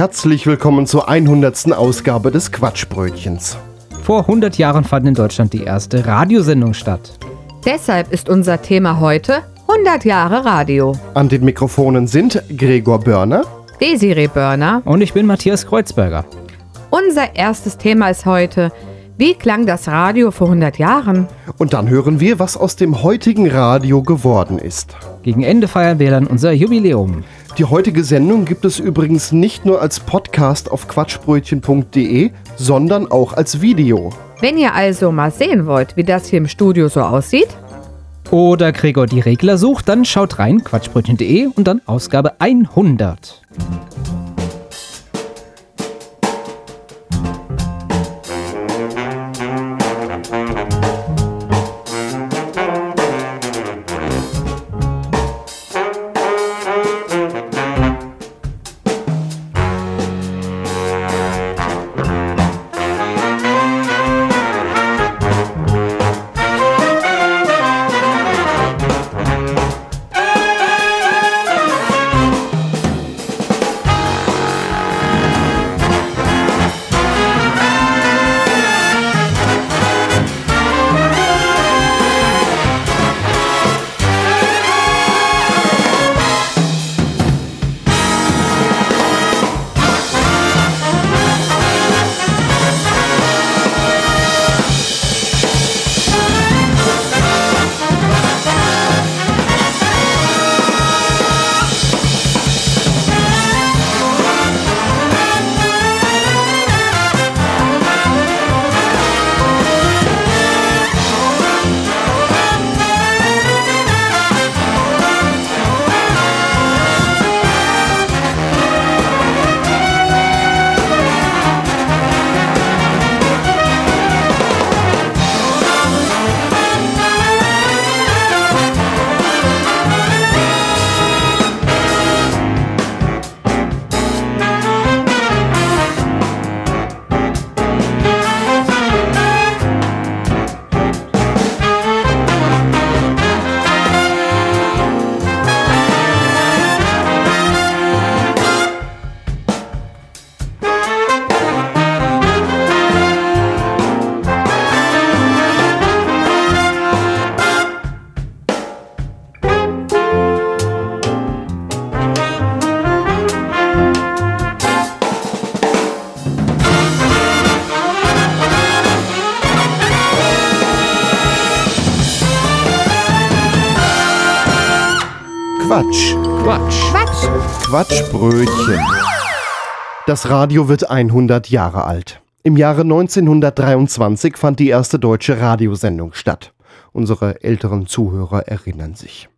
Herzlich willkommen zur 100. Ausgabe des Quatschbrötchens. Vor 100 Jahren fand in Deutschland die erste Radiosendung statt. Deshalb ist unser Thema heute 100 Jahre Radio. An den Mikrofonen sind Gregor Börner. Desiree Börner. Und ich bin Matthias Kreuzberger. Unser erstes Thema ist heute, wie klang das Radio vor 100 Jahren? Und dann hören wir, was aus dem heutigen Radio geworden ist. Gegen Ende feiern wir dann unser Jubiläum. Die heutige Sendung gibt es übrigens nicht nur als Podcast auf quatschbrötchen.de, sondern auch als Video. Wenn ihr also mal sehen wollt, wie das hier im Studio so aussieht, Oder Gregor die Regler sucht, dann schaut rein, quatschbrötchen.de und dann Ausgabe 100. Quatsch. Quatsch. Quatsch, Quatschbrötchen. Das Radio wird 100 Jahre alt. Im Jahre 1923 fand die erste deutsche Radiosendung statt. Unsere älteren Zuhörer erinnern sich.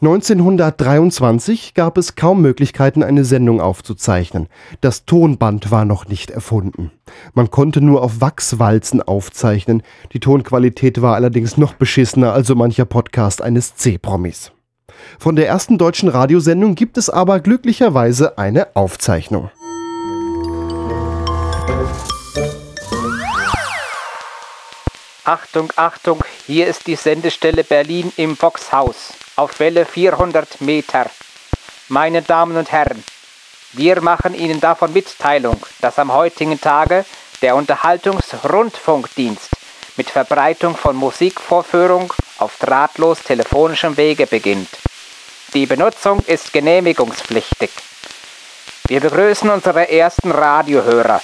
1923 gab es kaum Möglichkeiten, eine Sendung aufzuzeichnen. Das Tonband war noch nicht erfunden. Man konnte nur auf Wachswalzen aufzeichnen. Die Tonqualität war allerdings noch beschissener als so mancher Podcast eines C-Promis. Von der ersten deutschen Radiosendung gibt es aber glücklicherweise eine Aufzeichnung. Achtung, Achtung, hier ist die Sendestelle Berlin im Boxhaus auf Welle 400 Meter. Meine Damen und Herren, wir machen Ihnen davon Mitteilung, dass am heutigen Tage der Unterhaltungsrundfunkdienst mit Verbreitung von Musikvorführung auf drahtlos telefonischem Wege beginnt. Die Benutzung ist genehmigungspflichtig. Wir begrüßen unsere ersten Radiohörer.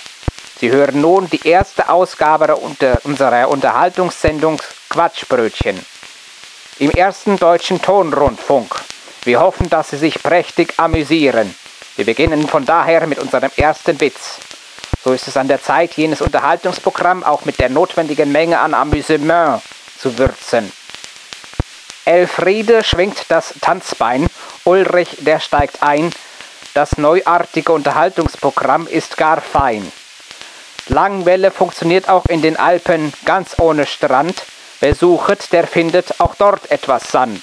Sie hören nun die erste Ausgabe unserer Unterhaltungssendung Quatschbrötchen im ersten deutschen Tonrundfunk. Wir hoffen, dass Sie sich prächtig amüsieren. Wir beginnen von daher mit unserem ersten Witz. So ist es an der Zeit, jenes Unterhaltungsprogramm auch mit der notwendigen Menge an Amüsement zu würzen. Elfriede schwingt das Tanzbein, Ulrich, der steigt ein. Das neuartige Unterhaltungsprogramm ist gar fein. Langwelle funktioniert auch in den Alpen ganz ohne Strand. Wer suchet, der findet auch dort etwas Sand.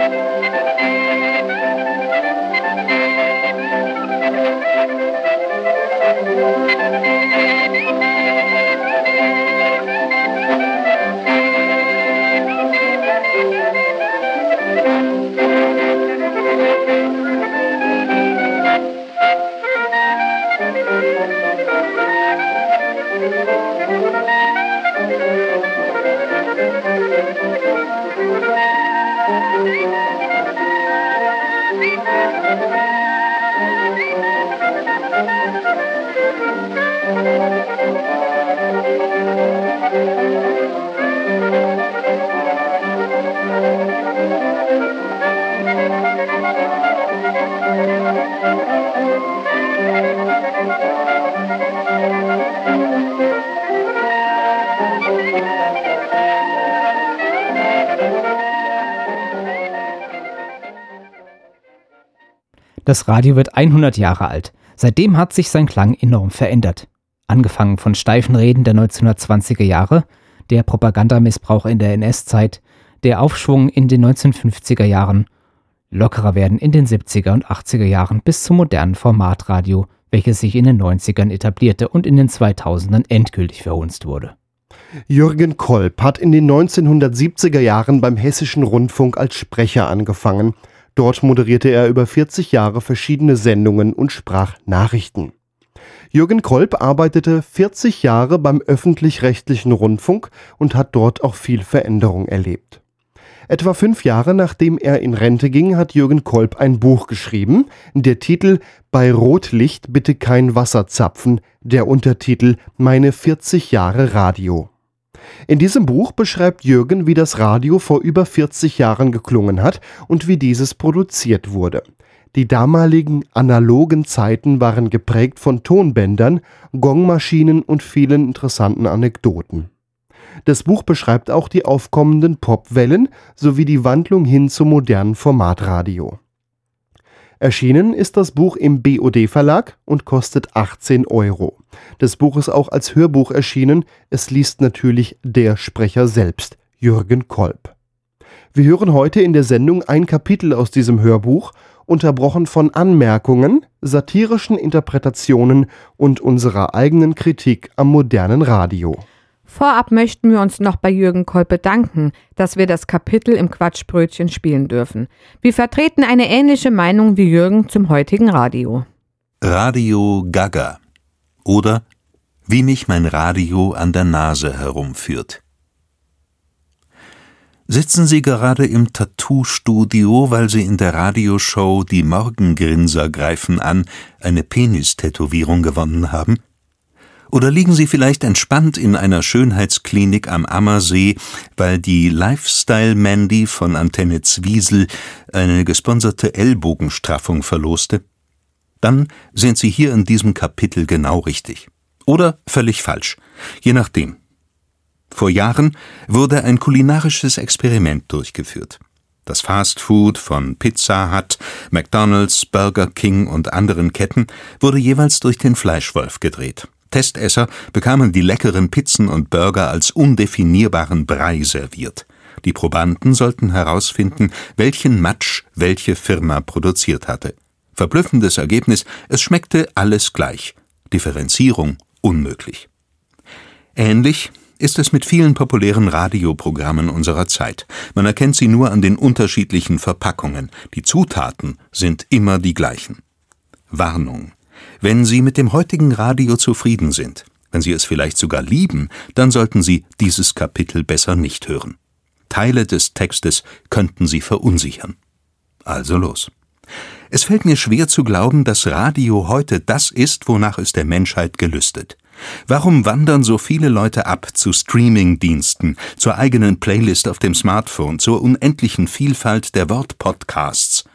Das Radio wird 100 Jahre alt. Seitdem hat sich sein Klang enorm verändert. Angefangen von steifen Reden der 1920er Jahre, der Propagandamissbrauch in der NS-Zeit, der Aufschwung in den 1950er Jahren, lockerer werden in den 70er und 80er Jahren bis zum modernen Formatradio, welches sich in den 90ern etablierte und in den 2000ern endgültig verhunzt wurde. Jürgen Kolb hat in den 1970er Jahren beim Hessischen Rundfunk als Sprecher angefangen. Dort moderierte er über 40 Jahre verschiedene Sendungen und sprach Nachrichten. Jürgen Kolb arbeitete 40 Jahre beim öffentlich-rechtlichen Rundfunk und hat dort auch viel Veränderung erlebt. Etwa fünf Jahre nachdem er in Rente ging, hat Jürgen Kolb ein Buch geschrieben. Der Titel Bei Rotlicht bitte kein Wasser zapfen, der Untertitel Meine 40 Jahre Radio. In diesem Buch beschreibt Jürgen, wie das Radio vor über 40 Jahren geklungen hat und wie dieses produziert wurde. Die damaligen analogen Zeiten waren geprägt von Tonbändern, Gongmaschinen und vielen interessanten Anekdoten. Das Buch beschreibt auch die aufkommenden Popwellen sowie die Wandlung hin zum modernen Formatradio. Erschienen ist das Buch im BOD Verlag und kostet 18 Euro. Das Buch ist auch als Hörbuch erschienen. Es liest natürlich der Sprecher selbst, Jürgen Kolb. Wir hören heute in der Sendung ein Kapitel aus diesem Hörbuch, unterbrochen von Anmerkungen, satirischen Interpretationen und unserer eigenen Kritik am modernen Radio. Vorab möchten wir uns noch bei Jürgen Kolb bedanken, dass wir das Kapitel im Quatschbrötchen spielen dürfen. Wir vertreten eine ähnliche Meinung wie Jürgen zum heutigen Radio. Radio Gaga oder Wie mich mein Radio an der Nase herumführt. Sitzen Sie gerade im Tattoo-Studio, weil Sie in der Radioshow Die Morgengrinser greifen an eine Penistätowierung gewonnen haben? Oder liegen Sie vielleicht entspannt in einer Schönheitsklinik am Ammersee, weil die Lifestyle Mandy von Antenne Zwiesel eine gesponserte Ellbogenstraffung verloste? Dann sind Sie hier in diesem Kapitel genau richtig. Oder völlig falsch, je nachdem. Vor Jahren wurde ein kulinarisches Experiment durchgeführt. Das Fast Food von Pizza Hut, McDonald's, Burger King und anderen Ketten wurde jeweils durch den Fleischwolf gedreht. Testesser bekamen die leckeren Pizzen und Burger als undefinierbaren Brei serviert. Die Probanden sollten herausfinden, welchen Matsch welche Firma produziert hatte. Verblüffendes Ergebnis, es schmeckte alles gleich. Differenzierung unmöglich. Ähnlich ist es mit vielen populären Radioprogrammen unserer Zeit. Man erkennt sie nur an den unterschiedlichen Verpackungen. Die Zutaten sind immer die gleichen. Warnung. Wenn Sie mit dem heutigen Radio zufrieden sind, wenn Sie es vielleicht sogar lieben, dann sollten Sie dieses Kapitel besser nicht hören. Teile des Textes könnten Sie verunsichern. Also los. Es fällt mir schwer zu glauben, dass Radio heute das ist, wonach es der Menschheit gelüstet. Warum wandern so viele Leute ab zu Streaming-Diensten, zur eigenen Playlist auf dem Smartphone, zur unendlichen Vielfalt der Wortpodcasts?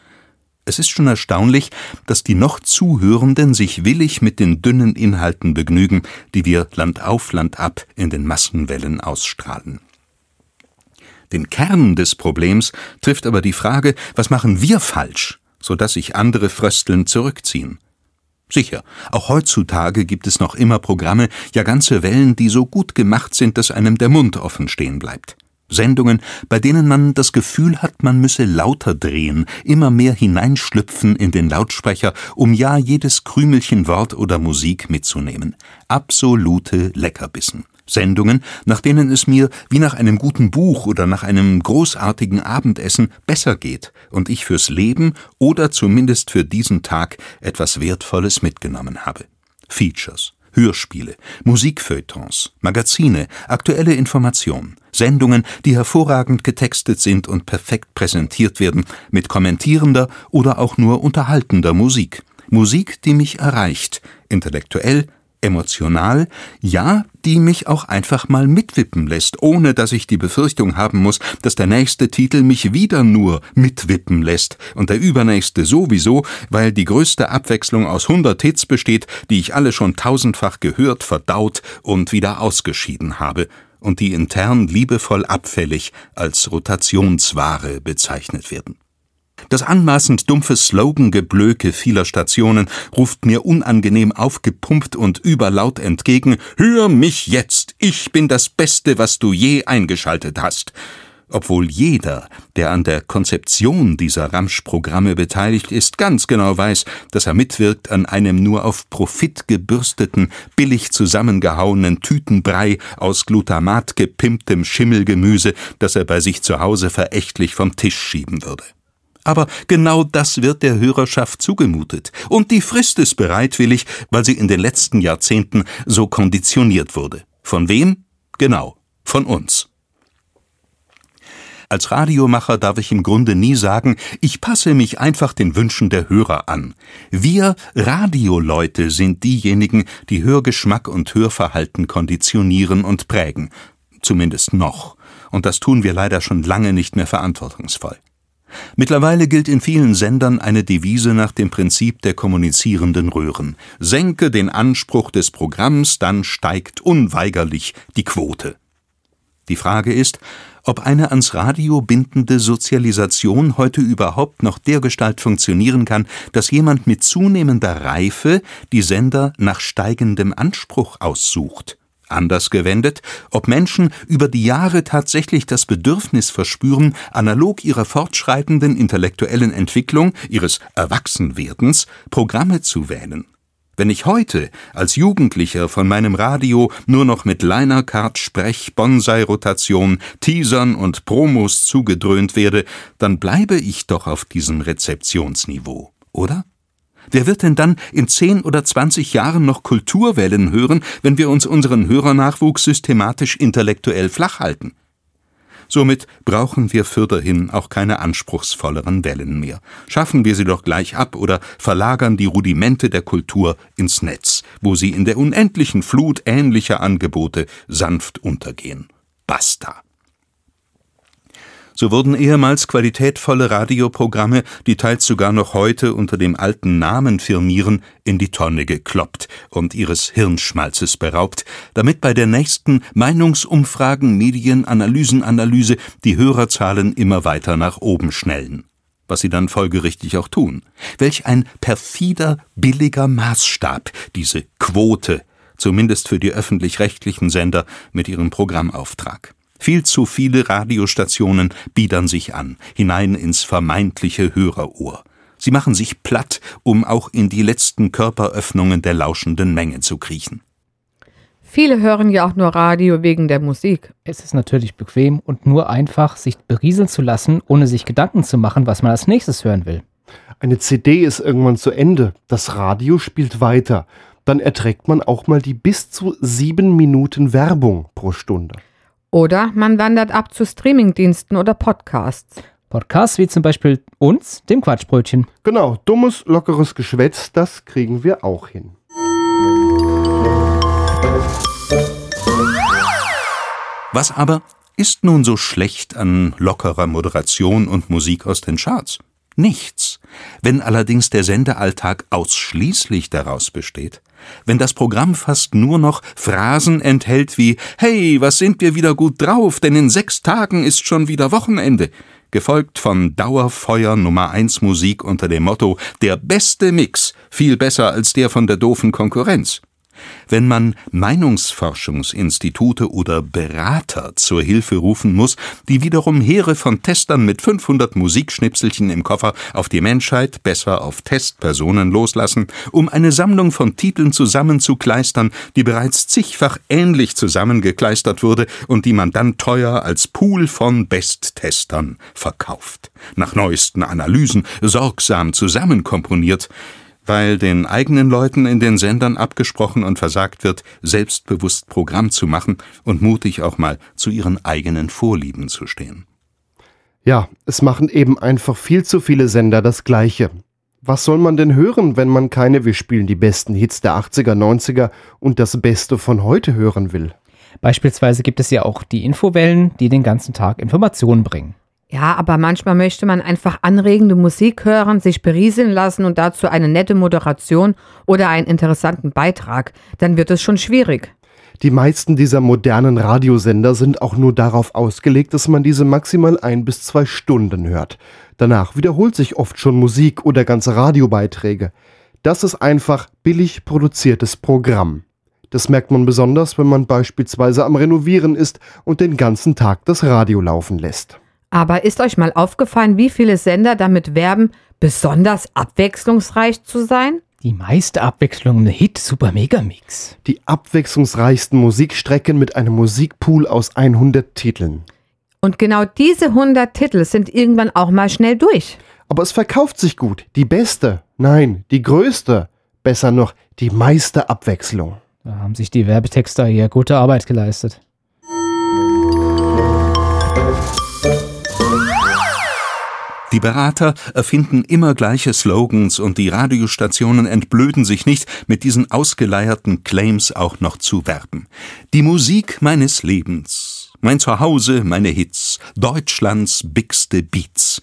Es ist schon erstaunlich, dass die noch Zuhörenden sich willig mit den dünnen Inhalten begnügen, die wir Land auf Land ab in den Massenwellen ausstrahlen. Den Kern des Problems trifft aber die Frage, was machen wir falsch, so dass sich andere fröstelnd zurückziehen? Sicher, auch heutzutage gibt es noch immer Programme, ja ganze Wellen, die so gut gemacht sind, dass einem der Mund offen stehen bleibt. Sendungen, bei denen man das Gefühl hat, man müsse lauter drehen, immer mehr hineinschlüpfen in den Lautsprecher, um ja jedes Krümelchen Wort oder Musik mitzunehmen. Absolute Leckerbissen. Sendungen, nach denen es mir wie nach einem guten Buch oder nach einem großartigen Abendessen besser geht und ich fürs Leben oder zumindest für diesen Tag etwas Wertvolles mitgenommen habe. Features, Hörspiele, Musikfeuilletons, Magazine, aktuelle Informationen, Sendungen, die hervorragend getextet sind und perfekt präsentiert werden, mit kommentierender oder auch nur unterhaltender Musik. Musik, die mich erreicht, intellektuell, emotional, ja, die mich auch einfach mal mitwippen lässt, ohne dass ich die Befürchtung haben muss, dass der nächste Titel mich wieder nur mitwippen lässt und der übernächste sowieso, weil die größte Abwechslung aus hundert Hits besteht, die ich alle schon tausendfach gehört, verdaut und wieder ausgeschieden habe und die intern liebevoll abfällig als Rotationsware bezeichnet werden. Das anmaßend dumpfe Slogangeblöke vieler Stationen ruft mir unangenehm aufgepumpt und überlaut entgegen Hör mich jetzt, ich bin das Beste, was du je eingeschaltet hast. Obwohl jeder, der an der Konzeption dieser Ramsch-Programme beteiligt ist, ganz genau weiß, dass er mitwirkt an einem nur auf Profit gebürsteten, billig zusammengehauenen Tütenbrei aus Glutamat gepimptem Schimmelgemüse, das er bei sich zu Hause verächtlich vom Tisch schieben würde. Aber genau das wird der Hörerschaft zugemutet. Und die frisst es bereitwillig, weil sie in den letzten Jahrzehnten so konditioniert wurde. Von wem? Genau, von uns. Als Radiomacher darf ich im Grunde nie sagen, ich passe mich einfach den Wünschen der Hörer an. Wir Radioleute sind diejenigen, die Hörgeschmack und Hörverhalten konditionieren und prägen. Zumindest noch. Und das tun wir leider schon lange nicht mehr verantwortungsvoll. Mittlerweile gilt in vielen Sendern eine Devise nach dem Prinzip der kommunizierenden Röhren. Senke den Anspruch des Programms, dann steigt unweigerlich die Quote. Die Frage ist, ob eine ans Radio bindende Sozialisation heute überhaupt noch dergestalt funktionieren kann, dass jemand mit zunehmender Reife die Sender nach steigendem Anspruch aussucht. Anders gewendet, ob Menschen über die Jahre tatsächlich das Bedürfnis verspüren, analog ihrer fortschreitenden intellektuellen Entwicklung, ihres Erwachsenwerdens, Programme zu wählen. Wenn ich heute als Jugendlicher von meinem Radio nur noch mit Linercard, Sprech, Bonsai-Rotation, Teasern und Promos zugedröhnt werde, dann bleibe ich doch auf diesem Rezeptionsniveau, oder? Wer wird denn dann in zehn oder zwanzig Jahren noch Kulturwellen hören, wenn wir uns unseren Hörernachwuchs systematisch intellektuell flach halten? Somit brauchen wir fürderhin auch keine anspruchsvolleren Wellen mehr. Schaffen wir sie doch gleich ab oder verlagern die Rudimente der Kultur ins Netz, wo sie in der unendlichen Flut ähnlicher Angebote sanft untergehen. Basta. So wurden ehemals qualitätvolle Radioprogramme, die teils sogar noch heute unter dem alten Namen firmieren, in die Tonne gekloppt und ihres Hirnschmalzes beraubt, damit bei der nächsten Meinungsumfragen, Medienanalysenanalyse die Hörerzahlen immer weiter nach oben schnellen. Was sie dann folgerichtig auch tun. Welch ein perfider, billiger Maßstab, diese Quote, zumindest für die öffentlich-rechtlichen Sender mit ihrem Programmauftrag. Viel zu viele Radiostationen biedern sich an, hinein ins vermeintliche Hörerohr. Sie machen sich platt, um auch in die letzten Körperöffnungen der lauschenden Menge zu kriechen. Viele hören ja auch nur Radio wegen der Musik. Es ist natürlich bequem und nur einfach, sich berieseln zu lassen, ohne sich Gedanken zu machen, was man als nächstes hören will. Eine CD ist irgendwann zu Ende. Das Radio spielt weiter. Dann erträgt man auch mal die bis zu sieben Minuten Werbung pro Stunde. Oder man wandert ab zu Streamingdiensten oder Podcasts. Podcasts wie zum Beispiel uns, dem Quatschbrötchen. Genau, dummes, lockeres Geschwätz, das kriegen wir auch hin. Was aber ist nun so schlecht an lockerer Moderation und Musik aus den Charts? Nichts. Wenn allerdings der Sendealltag ausschließlich daraus besteht, wenn das Programm fast nur noch Phrasen enthält wie Hey, was sind wir wieder gut drauf, denn in sechs Tagen ist schon wieder Wochenende, gefolgt von Dauerfeuer Nummer 1 Musik unter dem Motto Der beste Mix, viel besser als der von der doofen Konkurrenz. Wenn man Meinungsforschungsinstitute oder Berater zur Hilfe rufen muss, die wiederum Heere von Testern mit 500 Musikschnipselchen im Koffer auf die Menschheit, besser auf Testpersonen loslassen, um eine Sammlung von Titeln zusammenzukleistern, die bereits zigfach ähnlich zusammengekleistert wurde und die man dann teuer als Pool von Besttestern verkauft, nach neuesten Analysen sorgsam zusammenkomponiert, weil den eigenen Leuten in den Sendern abgesprochen und versagt wird, selbstbewusst Programm zu machen und mutig auch mal zu ihren eigenen Vorlieben zu stehen. Ja, es machen eben einfach viel zu viele Sender das Gleiche. Was soll man denn hören, wenn man keine Wir spielen die besten Hits der 80er, 90er und das Beste von heute hören will? Beispielsweise gibt es ja auch die Infowellen, die den ganzen Tag Informationen bringen. Ja, aber manchmal möchte man einfach anregende Musik hören, sich berieseln lassen und dazu eine nette Moderation oder einen interessanten Beitrag. Dann wird es schon schwierig. Die meisten dieser modernen Radiosender sind auch nur darauf ausgelegt, dass man diese maximal ein bis zwei Stunden hört. Danach wiederholt sich oft schon Musik oder ganze Radiobeiträge. Das ist einfach billig produziertes Programm. Das merkt man besonders, wenn man beispielsweise am Renovieren ist und den ganzen Tag das Radio laufen lässt. Aber ist euch mal aufgefallen, wie viele Sender damit werben, besonders abwechslungsreich zu sein? Die meiste Abwechslung im Hit-Super-Mega-Mix. Die abwechslungsreichsten Musikstrecken mit einem Musikpool aus 100 Titeln. Und genau diese 100 Titel sind irgendwann auch mal schnell durch. Aber es verkauft sich gut. Die beste, nein, die größte, besser noch, die meiste Abwechslung. Da haben sich die Werbetexter hier gute Arbeit geleistet. Die Berater erfinden immer gleiche Slogans und die Radiostationen entblöden sich nicht, mit diesen ausgeleierten Claims auch noch zu werben. Die Musik meines Lebens, mein Zuhause, meine Hits, Deutschlands bigste Beats.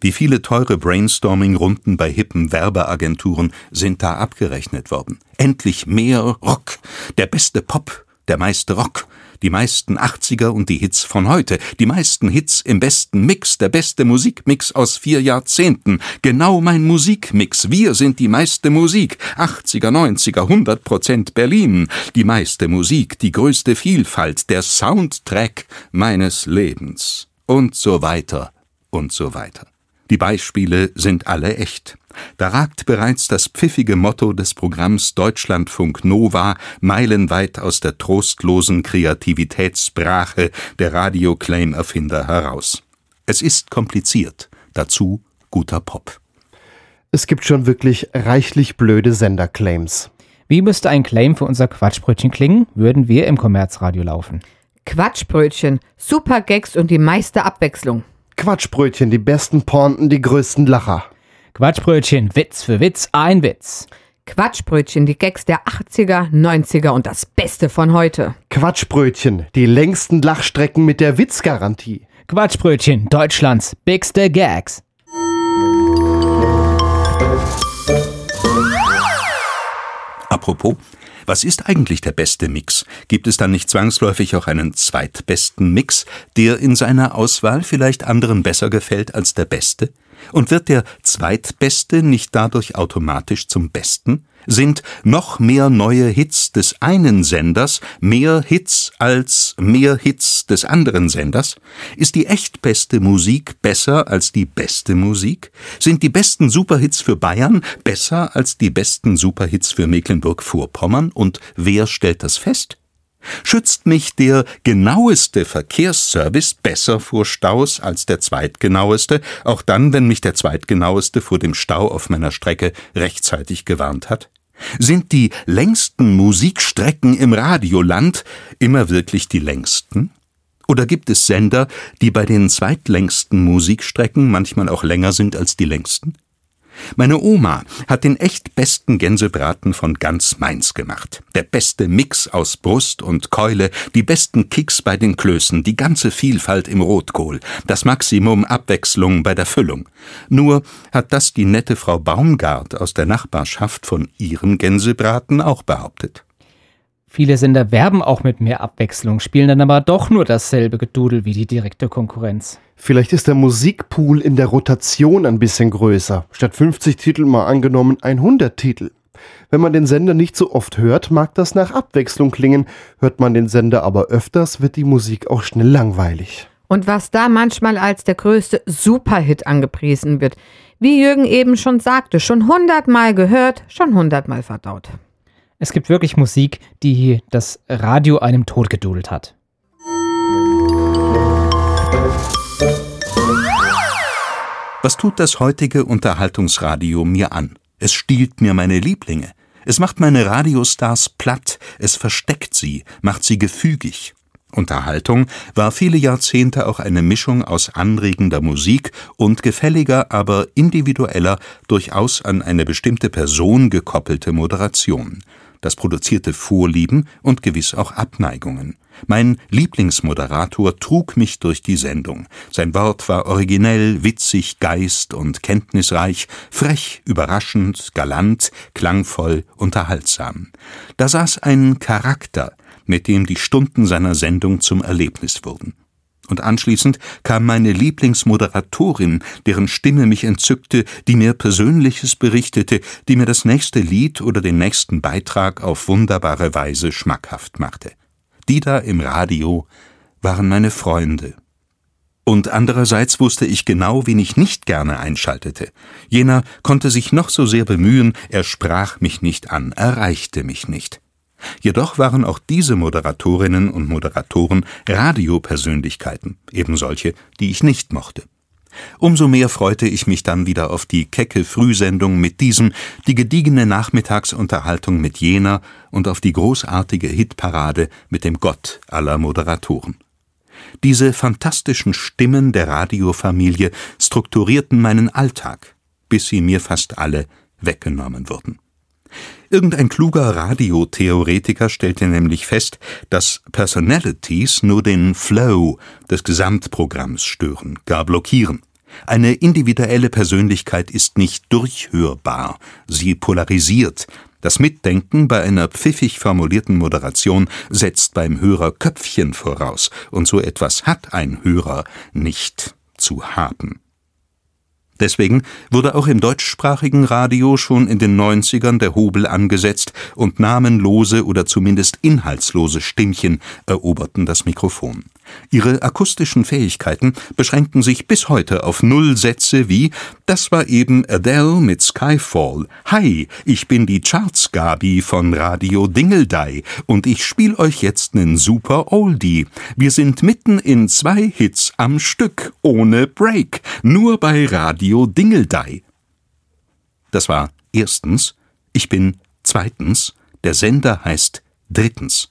Wie viele teure Brainstorming-Runden bei hippen Werbeagenturen sind da abgerechnet worden. Endlich mehr Rock, der beste Pop, der meiste Rock, die meisten 80er und die Hits von heute, die meisten Hits im besten Mix, der beste Musikmix aus vier Jahrzehnten, genau mein Musikmix, wir sind die meiste Musik, 80er, 90er, 100 Prozent Berlin, die meiste Musik, die größte Vielfalt, der Soundtrack meines Lebens. Und so weiter. Und so weiter. Die Beispiele sind alle echt. Da ragt bereits das pfiffige Motto des Programms Deutschlandfunk Nova meilenweit aus der trostlosen Kreativitätsbrache der Radioclaim-Erfinder heraus. Es ist kompliziert, dazu guter Pop. Es gibt schon wirklich reichlich blöde Senderclaims. Wie müsste ein Claim für unser Quatschbrötchen klingen, würden wir im Kommerzradio laufen? Quatschbrötchen, super Gags und die meiste Abwechslung. Quatschbrötchen, die besten Pornten, die größten Lacher. Quatschbrötchen, Witz für Witz, ein Witz. Quatschbrötchen, die Gags der 80er, 90er und das Beste von heute. Quatschbrötchen, die längsten Lachstrecken mit der Witzgarantie. Quatschbrötchen, Deutschlands bigste Gags. Apropos, was ist eigentlich der beste Mix? Gibt es dann nicht zwangsläufig auch einen zweitbesten Mix, der in seiner Auswahl vielleicht anderen besser gefällt als der beste? Und wird der Zweitbeste nicht dadurch automatisch zum Besten? Sind noch mehr neue Hits des einen Senders mehr Hits als mehr Hits des anderen Senders? Ist die echt beste Musik besser als die beste Musik? Sind die besten Superhits für Bayern besser als die besten Superhits für Mecklenburg-Vorpommern? Und wer stellt das fest? Schützt mich der genaueste Verkehrsservice besser vor Staus als der zweitgenaueste, auch dann, wenn mich der zweitgenaueste vor dem Stau auf meiner Strecke rechtzeitig gewarnt hat? Sind die längsten Musikstrecken im Radioland immer wirklich die längsten? Oder gibt es Sender, die bei den zweitlängsten Musikstrecken manchmal auch länger sind als die längsten? Meine Oma hat den echt besten Gänsebraten von ganz Mainz gemacht. Der beste Mix aus Brust und Keule, die besten Kicks bei den Klößen, die ganze Vielfalt im Rotkohl, das Maximum Abwechslung bei der Füllung. Nur hat das die nette Frau Baumgart aus der Nachbarschaft von ihrem Gänsebraten auch behauptet. Viele Sender werben auch mit mehr Abwechslung, spielen dann aber doch nur dasselbe Gedudel wie die direkte Konkurrenz. Vielleicht ist der Musikpool in der Rotation ein bisschen größer. Statt 50 Titel mal angenommen 100 Titel. Wenn man den Sender nicht so oft hört, mag das nach Abwechslung klingen. Hört man den Sender aber öfters, wird die Musik auch schnell langweilig. Und was da manchmal als der größte Superhit angepriesen wird, wie Jürgen eben schon sagte, schon hundertmal gehört, schon hundertmal verdaut. Es gibt wirklich Musik, die das Radio einem totgedudelt hat. Was tut das heutige Unterhaltungsradio mir an? Es stiehlt mir meine Lieblinge. Es macht meine Radiostars platt, es versteckt sie, macht sie gefügig. Unterhaltung war viele Jahrzehnte auch eine Mischung aus anregender Musik und gefälliger, aber individueller, durchaus an eine bestimmte Person gekoppelte Moderation. Das produzierte Vorlieben und gewiss auch Abneigungen. Mein Lieblingsmoderator trug mich durch die Sendung. Sein Wort war originell, witzig, geist und kenntnisreich, frech, überraschend, galant, klangvoll, unterhaltsam. Da saß ein Charakter, mit dem die Stunden seiner Sendung zum Erlebnis wurden. Und anschließend kam meine Lieblingsmoderatorin, deren Stimme mich entzückte, die mir Persönliches berichtete, die mir das nächste Lied oder den nächsten Beitrag auf wunderbare Weise schmackhaft machte. Die da im Radio waren meine Freunde. Und andererseits wusste ich genau, wen ich nicht gerne einschaltete. Jener konnte sich noch so sehr bemühen, er sprach mich nicht an, erreichte mich nicht. Jedoch waren auch diese Moderatorinnen und Moderatoren Radiopersönlichkeiten, eben solche, die ich nicht mochte. Umso mehr freute ich mich dann wieder auf die kecke Frühsendung mit diesem, die gediegene Nachmittagsunterhaltung mit jener und auf die großartige Hitparade mit dem Gott aller Moderatoren. Diese fantastischen Stimmen der Radiofamilie strukturierten meinen Alltag, bis sie mir fast alle weggenommen wurden. Irgendein kluger Radiotheoretiker stellte nämlich fest, dass Personalities nur den Flow des Gesamtprogramms stören, gar blockieren. Eine individuelle Persönlichkeit ist nicht durchhörbar, sie polarisiert. Das Mitdenken bei einer pfiffig formulierten Moderation setzt beim Hörer Köpfchen voraus, und so etwas hat ein Hörer nicht zu haben. Deswegen wurde auch im deutschsprachigen Radio schon in den 90ern der Hobel angesetzt und namenlose oder zumindest inhaltslose Stimmchen eroberten das Mikrofon. Ihre akustischen Fähigkeiten beschränkten sich bis heute auf Nullsätze wie Das war eben Adele mit Skyfall. Hi, ich bin die Charts-Gabi von Radio Dingeldei und ich spiel euch jetzt nen super Oldie. Wir sind mitten in zwei Hits am Stück, ohne Break, nur bei Radio Dingeldei. Das war erstens, ich bin zweitens, der Sender heißt drittens.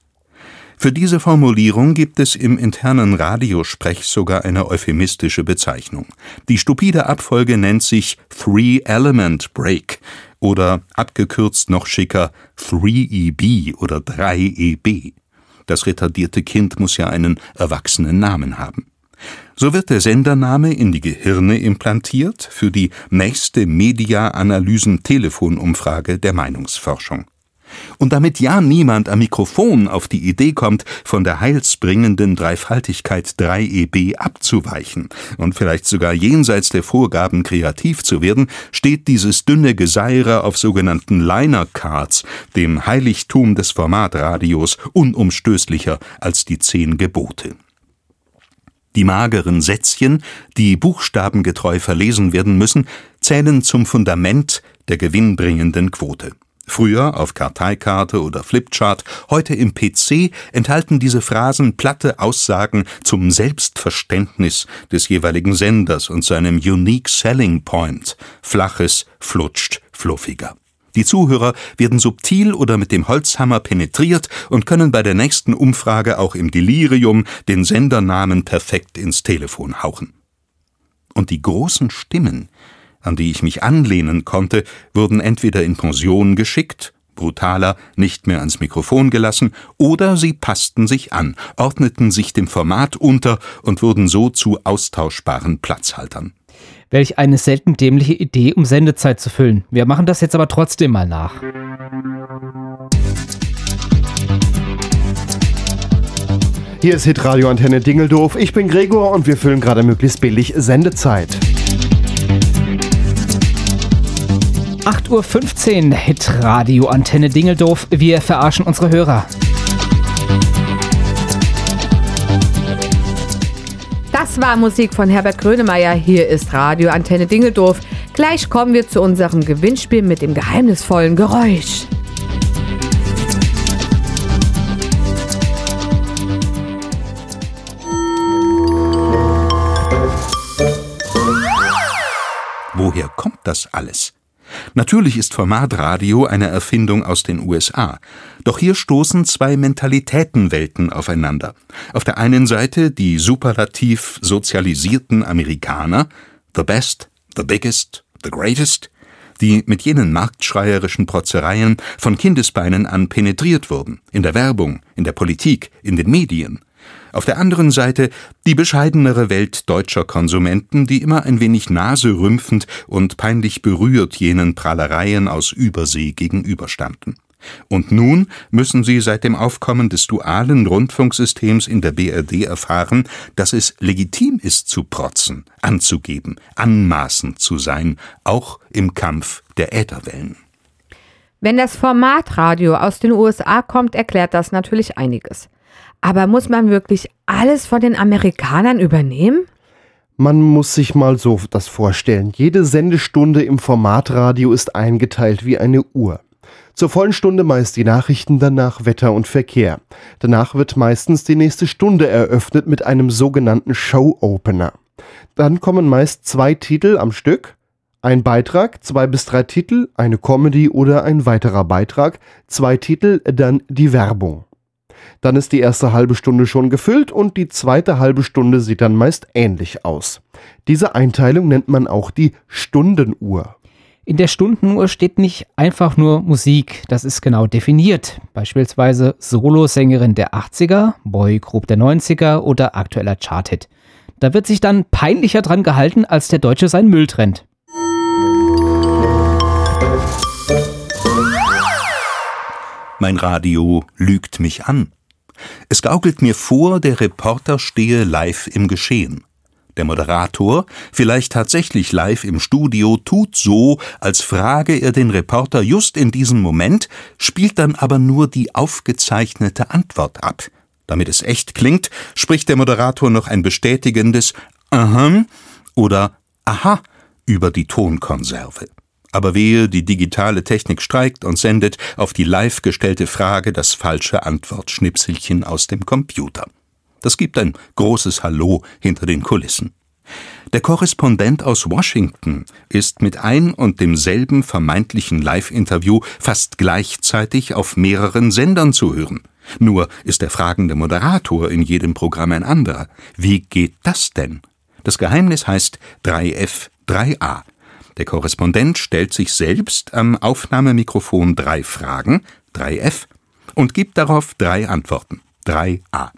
Für diese Formulierung gibt es im internen Radiosprech sogar eine euphemistische Bezeichnung. Die stupide Abfolge nennt sich Three-Element Break oder abgekürzt noch schicker 3EB oder 3EB. Das retardierte Kind muss ja einen erwachsenen Namen haben. So wird der Sendername in die Gehirne implantiert für die nächste Media-Analysen-Telefonumfrage der Meinungsforschung. Und damit ja niemand am Mikrofon auf die Idee kommt, von der heilsbringenden Dreifaltigkeit 3EB abzuweichen und vielleicht sogar jenseits der Vorgaben kreativ zu werden, steht dieses dünne Geseire auf sogenannten Liner Cards, dem Heiligtum des Formatradios, unumstößlicher als die zehn Gebote. Die mageren Sätzchen, die buchstabengetreu verlesen werden müssen, zählen zum Fundament der gewinnbringenden Quote. Früher auf Karteikarte oder Flipchart, heute im PC enthalten diese Phrasen platte Aussagen zum Selbstverständnis des jeweiligen Senders und seinem Unique Selling Point. Flaches flutscht fluffiger. Die Zuhörer werden subtil oder mit dem Holzhammer penetriert und können bei der nächsten Umfrage auch im Delirium den Sendernamen perfekt ins Telefon hauchen. Und die großen Stimmen, an die ich mich anlehnen konnte, wurden entweder in Pension geschickt, brutaler nicht mehr ans Mikrofon gelassen, oder sie passten sich an, ordneten sich dem Format unter und wurden so zu austauschbaren Platzhaltern. Welch eine selten dämliche Idee, um Sendezeit zu füllen. Wir machen das jetzt aber trotzdem mal nach. Hier ist Hitradio Antenne Dingeldorf. Ich bin Gregor und wir füllen gerade möglichst billig Sendezeit. 8.15 Uhr Hitradio Antenne Dingeldorf. Wir verarschen unsere Hörer. Das war Musik von Herbert Grönemeyer. Hier ist Radio Antenne Dingeldorf. Gleich kommen wir zu unserem Gewinnspiel mit dem geheimnisvollen Geräusch. Woher kommt das alles? Natürlich ist Formatradio eine Erfindung aus den USA. Doch hier stoßen zwei Mentalitätenwelten aufeinander. Auf der einen Seite die superlativ sozialisierten Amerikaner, the best, the biggest, the greatest, die mit jenen marktschreierischen Protzereien von Kindesbeinen an penetriert wurden, in der Werbung, in der Politik, in den Medien. Auf der anderen Seite die bescheidenere Welt deutscher Konsumenten, die immer ein wenig naserümpfend und peinlich berührt jenen Prahlereien aus Übersee gegenüberstanden. Und nun müssen sie seit dem Aufkommen des dualen Rundfunksystems in der BRD erfahren, dass es legitim ist zu protzen, anzugeben, anmaßend zu sein, auch im Kampf der Ätherwellen. Wenn das Format Radio aus den USA kommt, erklärt das natürlich einiges. Aber muss man wirklich alles von den Amerikanern übernehmen? Man muss sich mal so das vorstellen. Jede Sendestunde im Formatradio ist eingeteilt wie eine Uhr. Zur vollen Stunde meist die Nachrichten, danach Wetter und Verkehr. Danach wird meistens die nächste Stunde eröffnet mit einem sogenannten Show-Opener. Dann kommen meist zwei Titel am Stück, ein Beitrag, zwei bis drei Titel, eine Comedy oder ein weiterer Beitrag, zwei Titel, dann die Werbung. Dann ist die erste halbe Stunde schon gefüllt und die zweite halbe Stunde sieht dann meist ähnlich aus. Diese Einteilung nennt man auch die Stundenuhr. In der Stundenuhr steht nicht einfach nur Musik, das ist genau definiert. Beispielsweise Solosängerin der 80er, Boygroup der 90er oder aktueller Charthit. Da wird sich dann peinlicher dran gehalten, als der Deutsche sein Müll trennt. Mein Radio lügt mich an. Es gaukelt mir vor, der Reporter stehe live im Geschehen. Der Moderator, vielleicht tatsächlich live im Studio, tut so, als frage er den Reporter just in diesem Moment, spielt dann aber nur die aufgezeichnete Antwort ab. Damit es echt klingt, spricht der Moderator noch ein bestätigendes Aha oder Aha über die Tonkonserve. Aber wehe, die digitale Technik streikt und sendet auf die live gestellte Frage das falsche Antwortschnipselchen aus dem Computer. Das gibt ein großes Hallo hinter den Kulissen. Der Korrespondent aus Washington ist mit ein und demselben vermeintlichen Live-Interview fast gleichzeitig auf mehreren Sendern zu hören. Nur ist der fragende Moderator in jedem Programm ein anderer. Wie geht das denn? Das Geheimnis heißt 3F 3A. Der Korrespondent stellt sich selbst am Aufnahmemikrofon drei Fragen, 3F, und gibt darauf drei Antworten, 3A.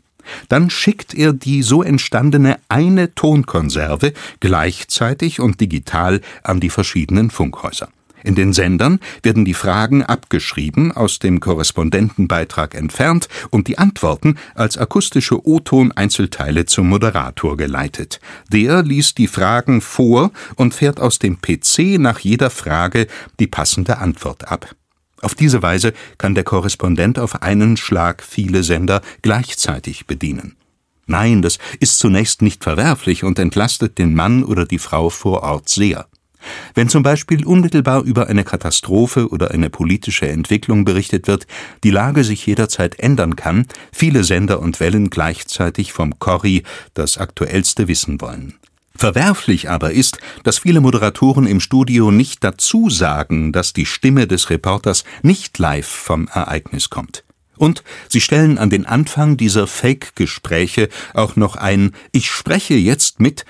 Dann schickt er die so entstandene eine Tonkonserve gleichzeitig und digital an die verschiedenen Funkhäuser. In den Sendern werden die Fragen abgeschrieben, aus dem Korrespondentenbeitrag entfernt und die Antworten als akustische O-Ton-Einzelteile zum Moderator geleitet. Der liest die Fragen vor und fährt aus dem PC nach jeder Frage die passende Antwort ab. Auf diese Weise kann der Korrespondent auf einen Schlag viele Sender gleichzeitig bedienen. Nein, das ist zunächst nicht verwerflich und entlastet den Mann oder die Frau vor Ort sehr. Wenn zum Beispiel unmittelbar über eine Katastrophe oder eine politische Entwicklung berichtet wird, die Lage sich jederzeit ändern kann, viele Sender und Wellen gleichzeitig vom Corri das Aktuellste wissen wollen. Verwerflich aber ist, dass viele Moderatoren im Studio nicht dazu sagen, dass die Stimme des Reporters nicht live vom Ereignis kommt. Und sie stellen an den Anfang dieser Fake-Gespräche auch noch ein Ich spreche jetzt mit,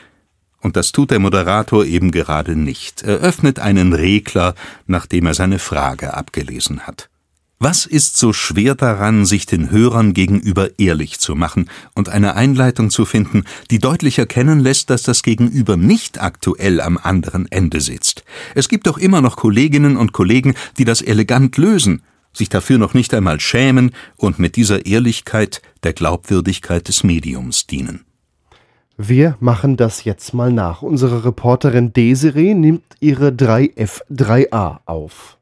und das tut der Moderator eben gerade nicht. Er öffnet einen Regler, nachdem er seine Frage abgelesen hat. Was ist so schwer daran, sich den Hörern gegenüber ehrlich zu machen und eine Einleitung zu finden, die deutlich erkennen lässt, dass das Gegenüber nicht aktuell am anderen Ende sitzt? Es gibt doch immer noch Kolleginnen und Kollegen, die das elegant lösen, sich dafür noch nicht einmal schämen und mit dieser Ehrlichkeit der Glaubwürdigkeit des Mediums dienen. Wir machen das jetzt mal nach. Unsere Reporterin Desiree nimmt ihre 3F3A auf.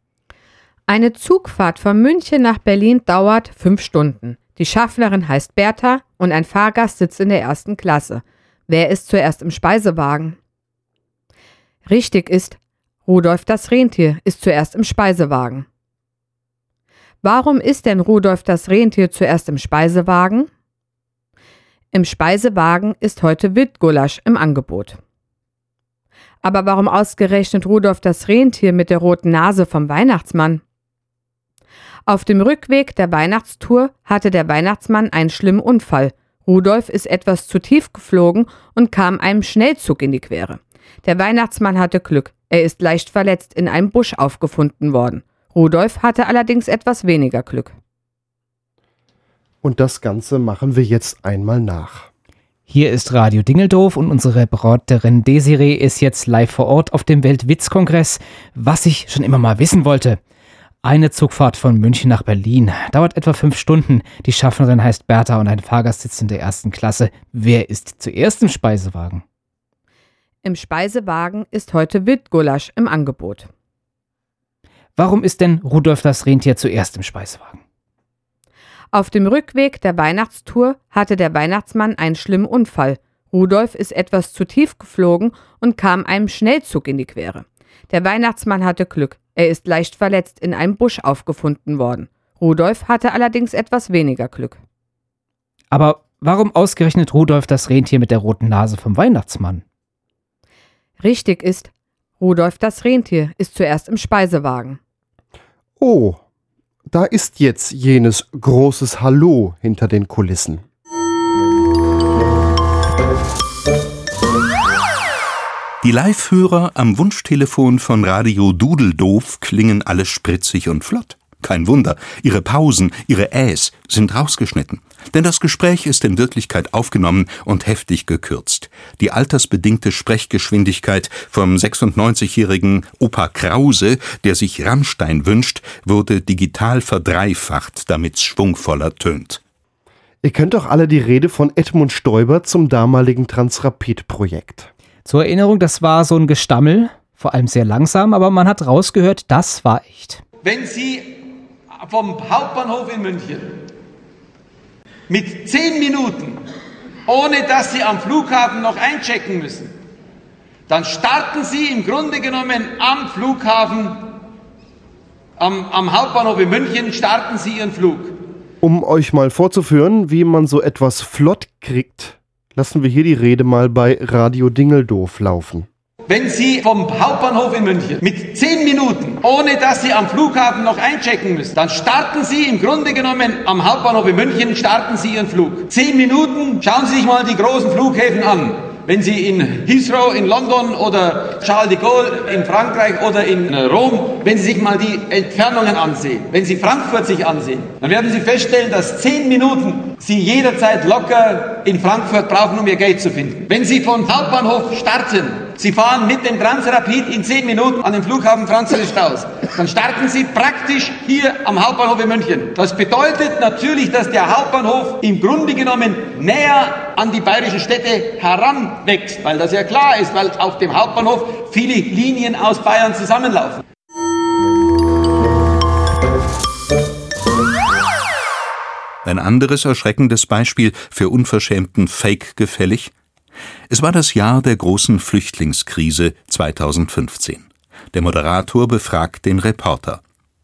Eine Zugfahrt von München nach Berlin dauert fünf Stunden. Die Schaffnerin heißt Bertha und ein Fahrgast sitzt in der ersten Klasse. Wer ist zuerst im Speisewagen? Richtig ist, Rudolf das Rentier ist zuerst im Speisewagen. Warum ist denn Rudolf das Rentier zuerst im Speisewagen? Im Speisewagen ist heute Wildgulasch im Angebot. Aber warum ausgerechnet Rudolf das Rentier mit der roten Nase vom Weihnachtsmann? Auf dem Rückweg der Weihnachtstour hatte der Weihnachtsmann einen schlimmen Unfall. Rudolf ist etwas zu tief geflogen und kam einem Schnellzug in die Quere. Der Weihnachtsmann hatte Glück. Er ist leicht verletzt in einem Busch aufgefunden worden. Rudolf hatte allerdings etwas weniger Glück. Und das Ganze machen wir jetzt einmal nach. Hier ist Radio Dingeldorf und unsere Reporterin Desiree ist jetzt live vor Ort auf dem Weltwitzkongress, was ich schon immer mal wissen wollte. Eine Zugfahrt von München nach Berlin dauert etwa fünf Stunden. Die Schaffnerin heißt Bertha und ein Fahrgast sitzt in der ersten Klasse. Wer ist zuerst im Speisewagen? Im Speisewagen ist heute Wildgulasch im Angebot. Warum ist denn Rudolf das Rentier zuerst im Speisewagen? Auf dem Rückweg der Weihnachtstour hatte der Weihnachtsmann einen schlimmen Unfall. Rudolf ist etwas zu tief geflogen und kam einem Schnellzug in die Quere. Der Weihnachtsmann hatte Glück. Er ist leicht verletzt in einem Busch aufgefunden worden. Rudolf hatte allerdings etwas weniger Glück. Aber warum ausgerechnet Rudolf das Rentier mit der roten Nase vom Weihnachtsmann? Richtig ist, Rudolf das Rentier ist zuerst im Speisewagen. Oh, da ist jetzt jenes großes Hallo hinter den Kulissen. Die Live-Hörer am Wunschtelefon von Radio Dudeldoof klingen alle spritzig und flott. Kein Wunder, ihre Pausen, ihre Äs sind rausgeschnitten. Denn das Gespräch ist in Wirklichkeit aufgenommen und heftig gekürzt. Die altersbedingte Sprechgeschwindigkeit vom 96-jährigen Opa Krause, der sich Rammstein wünscht, wurde digital verdreifacht, damit's schwungvoller tönt. Ihr kennt doch alle die Rede von Edmund Stoiber zum damaligen Transrapid-Projekt. Zur Erinnerung, das war so ein Gestammel, vor allem sehr langsam, aber man hat rausgehört, das war echt. Wenn Sie vom Hauptbahnhof in München mit zehn Minuten, ohne dass Sie am Flughafen noch einchecken müssen, dann starten Sie im Grunde genommen am Flughafen, am, am Hauptbahnhof in München, starten Sie Ihren Flug. Um euch mal vorzuführen, wie man so etwas flott kriegt, lassen wir hier die Rede mal bei Radio Dingeldorf laufen. Wenn Sie vom Hauptbahnhof in München mit zehn Minuten, ohne dass Sie am Flughafen noch einchecken müssen, dann starten Sie im Grunde genommen am Hauptbahnhof in München, starten Sie Ihren Flug. Zehn Minuten, schauen Sie sich mal die großen Flughäfen an. Wenn Sie in Heathrow in London oder Charles de Gaulle in Frankreich oder in Rom, wenn Sie sich mal die Entfernungen ansehen, wenn Sie Frankfurt sich ansehen, dann werden Sie feststellen, dass zehn Minuten Sie jederzeit locker in Frankfurt brauchen, um Ihr Geld zu finden. Wenn Sie von Hauptbahnhof starten, Sie fahren mit dem Transrapid in zehn Minuten an den Flughafen Franz-Josef-Strauß. Dann starten Sie praktisch hier am Hauptbahnhof in München. Das bedeutet natürlich, dass der Hauptbahnhof im Grunde genommen näher an die bayerischen Städte heranwächst, weil das ja klar ist, weil auf dem Hauptbahnhof viele Linien aus Bayern zusammenlaufen. Ein anderes erschreckendes Beispiel für unverschämten Fake gefällig? Es war das Jahr der großen Flüchtlingskrise 2015. Der Moderator befragt den Reporter.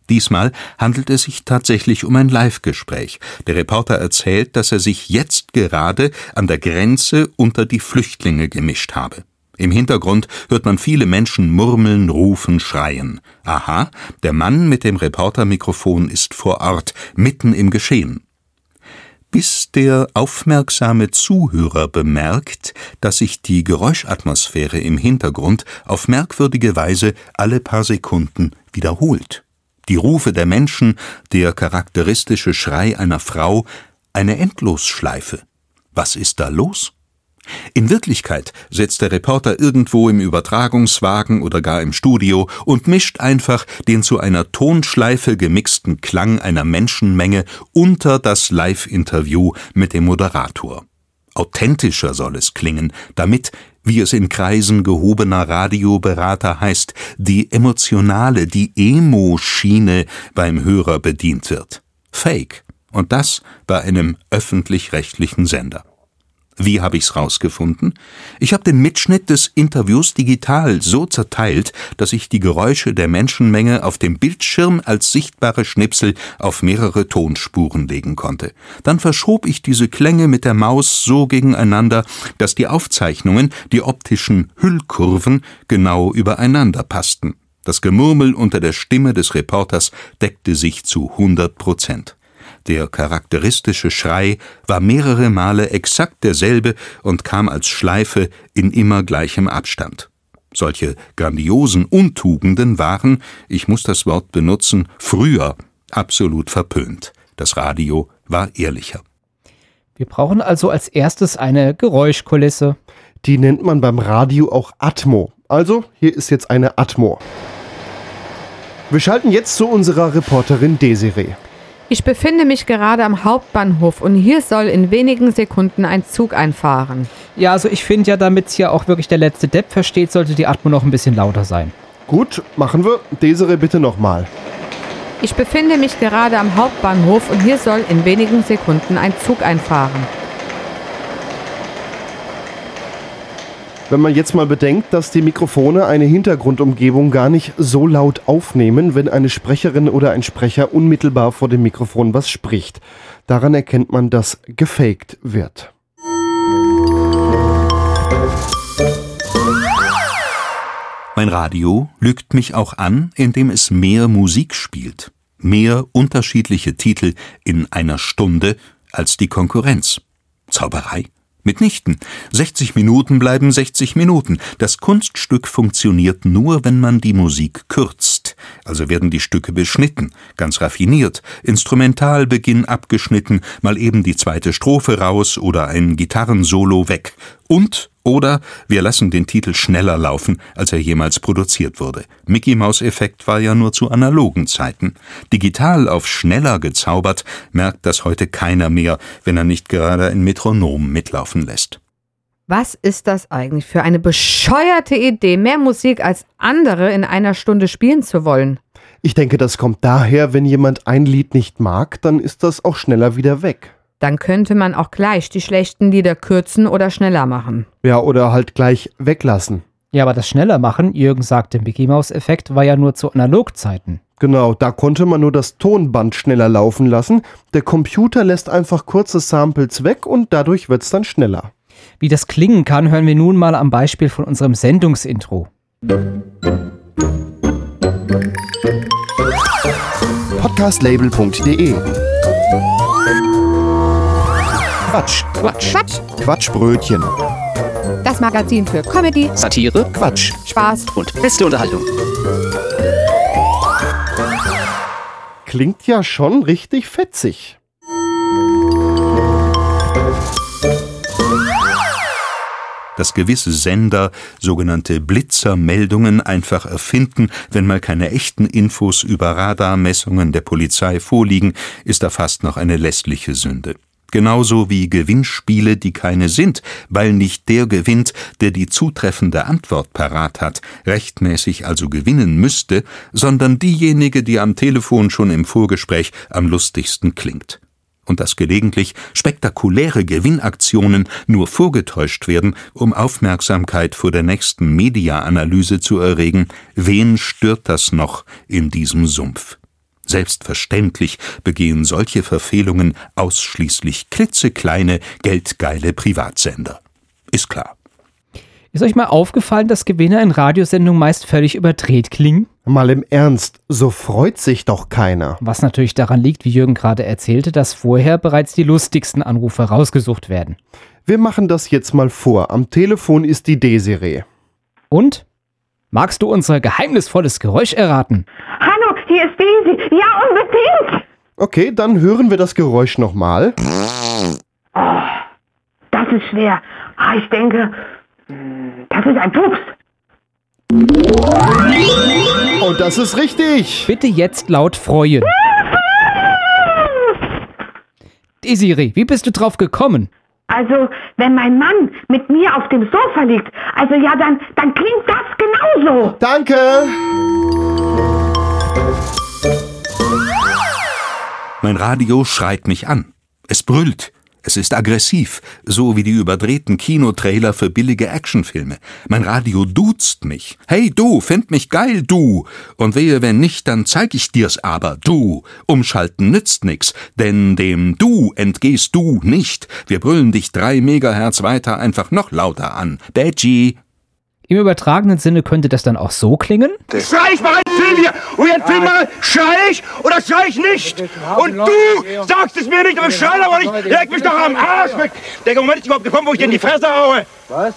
Diesmal handelt es sich tatsächlich um ein Live-Gespräch. Der Reporter erzählt, dass er sich jetzt gerade an der Grenze unter die Flüchtlinge gemischt habe. Im Hintergrund hört man viele Menschen murmeln, rufen, schreien. Aha, der Mann mit dem Reportermikrofon ist vor Ort, mitten im Geschehen bis der aufmerksame Zuhörer bemerkt, dass sich die Geräuschatmosphäre im Hintergrund auf merkwürdige Weise alle paar Sekunden wiederholt. Die Rufe der Menschen, der charakteristische Schrei einer Frau, eine Endlosschleife. Was ist da los? In Wirklichkeit setzt der Reporter irgendwo im Übertragungswagen oder gar im Studio und mischt einfach den zu einer Tonschleife gemixten Klang einer Menschenmenge unter das Live-Interview mit dem Moderator. Authentischer soll es klingen, damit, wie es in Kreisen gehobener Radioberater heißt, die emotionale, die Emo-Schiene beim Hörer bedient wird. Fake. Und das bei einem öffentlich-rechtlichen Sender. Wie habe ich's rausgefunden? Ich habe den Mitschnitt des Interviews digital so zerteilt, dass ich die Geräusche der Menschenmenge auf dem Bildschirm als sichtbare Schnipsel auf mehrere Tonspuren legen konnte. Dann verschob ich diese Klänge mit der Maus so gegeneinander, dass die Aufzeichnungen, die optischen Hüllkurven, genau übereinander passten. Das Gemurmel unter der Stimme des Reporters deckte sich zu 100 Prozent. Der charakteristische Schrei war mehrere Male exakt derselbe und kam als Schleife in immer gleichem Abstand. Solche grandiosen Untugenden waren, ich muss das Wort benutzen, früher absolut verpönt. Das Radio war ehrlicher. Wir brauchen also als erstes eine Geräuschkulisse. Die nennt man beim Radio auch Atmo. Also, hier ist jetzt eine Atmo. Wir schalten jetzt zu unserer Reporterin Desiree. Ich befinde mich gerade am Hauptbahnhof und hier soll in wenigen Sekunden ein Zug einfahren. Ja, also ich finde ja, damit hier auch wirklich der letzte Depp versteht, sollte die Atmo noch ein bisschen lauter sein. Gut, machen wir. Desiree bitte nochmal. Ich befinde mich gerade am Hauptbahnhof und hier soll in wenigen Sekunden ein Zug einfahren. Wenn man jetzt mal bedenkt, dass die Mikrofone eine Hintergrundumgebung gar nicht so laut aufnehmen, wenn eine Sprecherin oder ein Sprecher unmittelbar vor dem Mikrofon was spricht. Daran erkennt man, dass gefaked wird. Mein Radio lügt mich auch an, indem es mehr Musik spielt, mehr unterschiedliche Titel in einer Stunde als die Konkurrenz. Zauberei? Mitnichten. 60 Minuten bleiben 60 Minuten. Das Kunststück funktioniert nur, wenn man die Musik kürzt. Also werden die Stücke beschnitten, ganz raffiniert, Instrumentalbeginn abgeschnitten, mal eben die zweite Strophe raus oder ein Gitarrensolo weg. Und oder wir lassen den Titel schneller laufen, als er jemals produziert wurde. Mickey Maus Effekt war ja nur zu analogen Zeiten. Digital auf schneller gezaubert, merkt das heute keiner mehr, wenn er nicht gerade ein Metronom mitlaufen lässt. Was ist das eigentlich für eine bescheuerte Idee, mehr Musik als andere in einer Stunde spielen zu wollen? Ich denke, das kommt daher, wenn jemand ein Lied nicht mag, dann ist das auch schneller wieder weg. Dann könnte man auch gleich die schlechten Lieder kürzen oder schneller machen. Ja, oder halt gleich weglassen. Ja, aber das schneller machen, Jürgen sagte, Mickey Maus Effekt war ja nur zu Analogzeiten. Genau, da konnte man nur das Tonband schneller laufen lassen. Der Computer lässt einfach kurze Samples weg und dadurch wird's dann schneller. Wie das klingen kann, hören wir nun mal am Beispiel von unserem Sendungsintro. Podcastlabel.de Quatsch. Quatsch. Quatsch. Quatschbrötchen. Das Magazin für Comedy, Satire Quatsch. Spaß. und beste Unterhaltung. Klingt ja schon richtig fetzig. dass gewisse Sender sogenannte Blitzermeldungen einfach erfinden, wenn mal keine echten Infos über Radarmessungen der Polizei vorliegen, ist da fast noch eine lästliche Sünde. Genauso wie Gewinnspiele, die keine sind, weil nicht der gewinnt, der die zutreffende Antwort parat hat, rechtmäßig also gewinnen müsste, sondern diejenige, die am Telefon schon im Vorgespräch am lustigsten klingt und dass gelegentlich spektakuläre Gewinnaktionen nur vorgetäuscht werden, um Aufmerksamkeit vor der nächsten Mediaanalyse zu erregen, wen stört das noch in diesem Sumpf? Selbstverständlich begehen solche Verfehlungen ausschließlich klitzekleine, geldgeile Privatsender. Ist klar. Ist euch mal aufgefallen, dass Gewinner in Radiosendungen meist völlig überdreht klingen? Mal im Ernst, so freut sich doch keiner. Was natürlich daran liegt, wie Jürgen gerade erzählte, dass vorher bereits die lustigsten Anrufe rausgesucht werden. Wir machen das jetzt mal vor. Am Telefon ist die Desiree. Und? Magst du unser geheimnisvolles Geräusch erraten? Hallo, hier ist Daisy. Ja, unbedingt. Okay, dann hören wir das Geräusch nochmal. Das ist schwer. Ah, ich denke, das ist ein Pups. Und das ist richtig. Bitte jetzt laut freuen. Desiree, wie bist du drauf gekommen? Also, wenn mein Mann mit mir auf dem Sofa liegt, also ja, dann, dann klingt das genauso. Danke. Mein Radio schreit mich an. Es brüllt. Es ist aggressiv, so wie die überdrehten Kinotrailer für billige Actionfilme. Mein Radio duzt mich. Hey du, find mich geil, du. Und wehe, wenn nicht, dann zeig ich dir's aber, du. Umschalten nützt nix, denn dem du entgehst du nicht. Wir brüllen dich drei Megahertz weiter einfach noch lauter an. Badgie. Im übertragenen Sinne könnte das dann auch so klingen? Schrei ich mal einen Film hier! Und jetzt Film mal, schrei ich oder schrei ich nicht? Und du sagst es mir nicht, aber schrei aber nicht! Leg mich doch am Arsch weg! Der Moment ist überhaupt gekommen, wo ich dir in die Fresse haue! Was?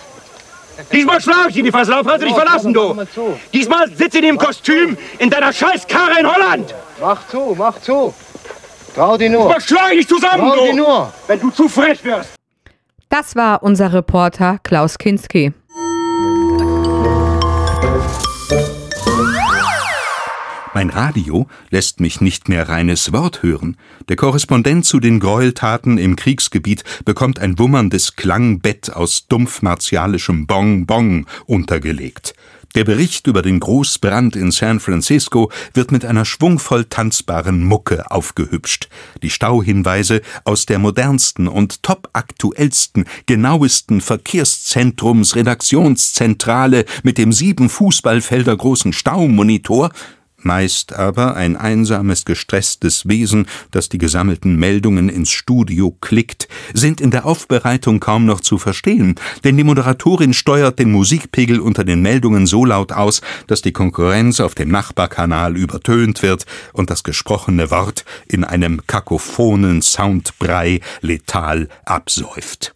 Diesmal schlage ich dir in die Fresse, darauf kannst du dich verlassen, du! Diesmal sitze ich in dem Kostüm in deiner scheiß Karre in Holland! Mach zu, mach zu. Trau dir nur. Diesmal schlage ich zusammen, Trau dir du! nur. Wenn du zu frech wirst! Das war unser Reporter Klaus Kinski. Mein Radio lässt mich nicht mehr reines Wort hören. Der Korrespondent zu den Gräueltaten im Kriegsgebiet bekommt ein wummerndes Klangbett aus dumpf martialischem Bong-Bong untergelegt. Der Bericht über den Großbrand in San Francisco wird mit einer schwungvoll tanzbaren Mucke aufgehübscht. Die Stauhinweise aus der modernsten und topaktuellsten, genauesten Verkehrszentrums Redaktionszentrale mit dem sieben Fußballfelder großen Staumonitor meist aber ein einsames, gestresstes Wesen, das die gesammelten Meldungen ins Studio klickt, sind in der Aufbereitung kaum noch zu verstehen, denn die Moderatorin steuert den Musikpegel unter den Meldungen so laut aus, dass die Konkurrenz auf dem Nachbarkanal übertönt wird und das gesprochene Wort in einem kakophonen Soundbrei letal absäuft.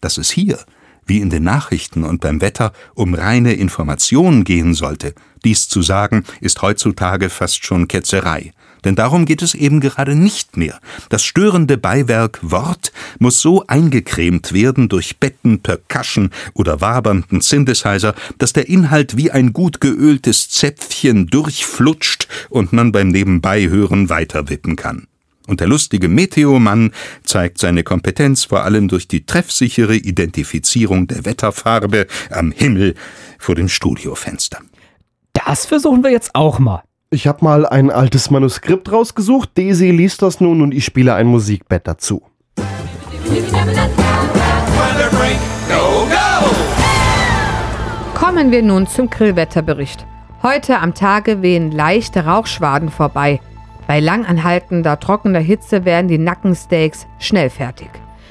Dass es hier wie in den Nachrichten und beim Wetter um reine Information gehen sollte, dies zu sagen, ist heutzutage fast schon Ketzerei. Denn darum geht es eben gerade nicht mehr. Das störende Beiwerk Wort muss so eingecremt werden durch Betten, Percussion oder wabernden Synthesizer, dass der Inhalt wie ein gut geöltes Zäpfchen durchflutscht und man beim Nebenbeihören weiterwippen kann. Und der lustige Meteomann zeigt seine Kompetenz vor allem durch die treffsichere Identifizierung der Wetterfarbe am Himmel vor dem Studiofenster. Das versuchen wir jetzt auch mal. Ich habe mal ein altes Manuskript rausgesucht. Daisy liest das nun und ich spiele ein Musikbett dazu. Kommen wir nun zum Grillwetterbericht. Heute am Tage wehen leichte Rauchschwaden vorbei. Bei langanhaltender trockener Hitze werden die Nackensteaks schnell fertig.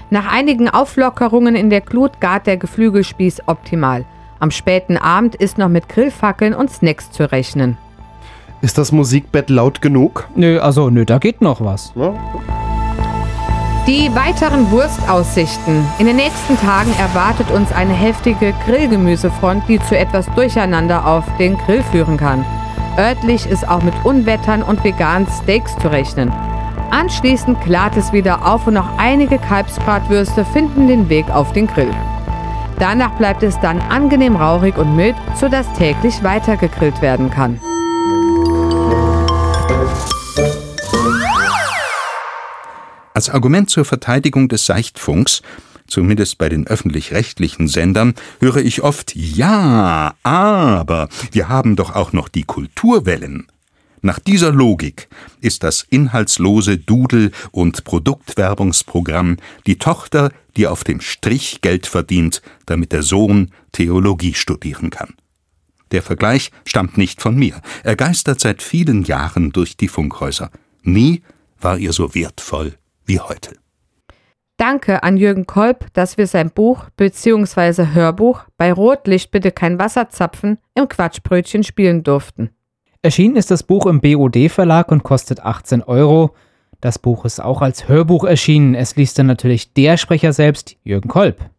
Nach einigen Auflockerungen in der Glut gart der Geflügelspieß optimal. Am späten Abend ist noch mit Grillfackeln und Snacks zu rechnen. Ist das Musikbett laut genug? Nö, also nö, da geht noch was. Ja. Die weiteren Wurstaussichten. In den nächsten Tagen erwartet uns eine heftige Grillgemüsefront, die zu etwas Durcheinander auf den Grill führen kann. Örtlich ist auch mit Unwettern und veganen Steaks zu rechnen. Anschließend klart es wieder auf und noch einige Kalbsbratwürste finden den Weg auf den Grill. Danach bleibt es dann angenehm rauchig und mild, sodass täglich weiter gegrillt werden kann. Als Argument zur Verteidigung des Seichtfunks, zumindest bei den öffentlich-rechtlichen Sendern, höre ich oft Ja, aber wir haben doch auch noch die Kulturwellen. Nach dieser Logik ist das inhaltslose Dudel- und Produktwerbungsprogramm die Tochter, die auf dem Strich Geld verdient, damit der Sohn Theologie studieren kann. Der Vergleich stammt nicht von mir. Er geistert seit vielen Jahren durch die Funkhäuser. Nie war ihr so wertvoll wie heute. Danke an Jürgen Kolb, dass wir sein Buch bzw. Hörbuch bei Rotlicht bitte kein Wasserzapfen im Quatschbrötchen spielen durften. Erschienen ist das Buch im BOD Verlag und kostet 18 Euro. Das Buch ist auch als Hörbuch erschienen. Es liest dann natürlich der Sprecher selbst, Jürgen Kolb.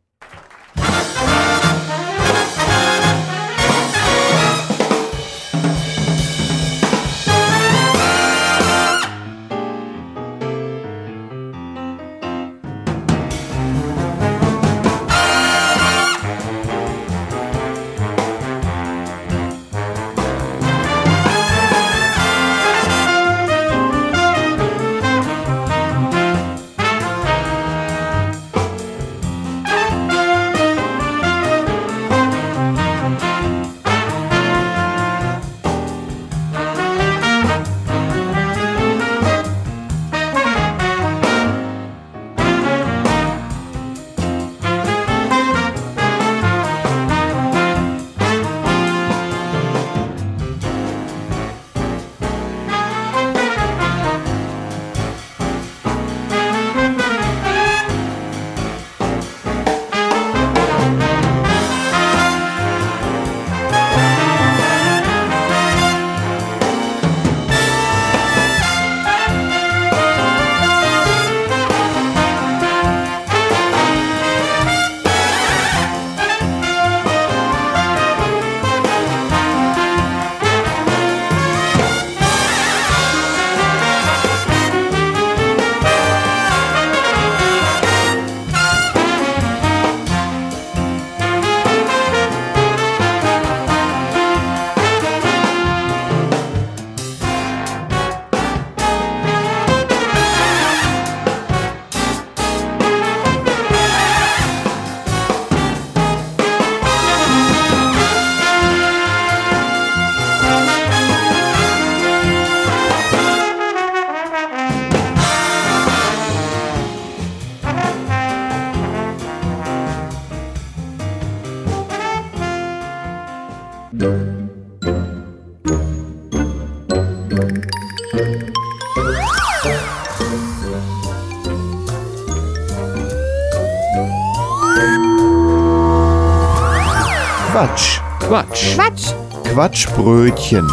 Quatsch. Quatsch. Quatsch! Quatschbrötchen.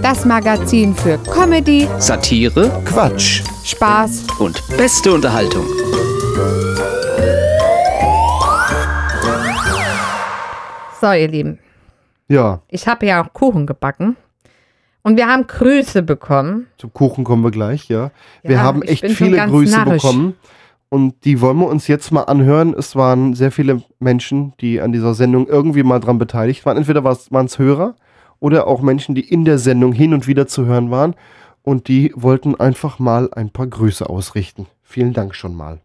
Das Magazin für Comedy, Satire Quatsch. Spaß und beste Unterhaltung. So, ihr Lieben, Ja, ich habe ja auch Kuchen gebacken. Und wir haben Grüße bekommen. zum Kuchen kommen wir gleich, ja. wir Ja, haben echt viele Grüße narrisch. bekommen. Und die wollen wir uns jetzt mal anhören. Es waren sehr viele Menschen, die an dieser Sendung irgendwie mal dran beteiligt waren. Entweder waren es Hörer oder auch Menschen, die in der Sendung hin und wieder zu hören waren. Und die wollten einfach mal ein paar Grüße ausrichten. Vielen Dank schon mal.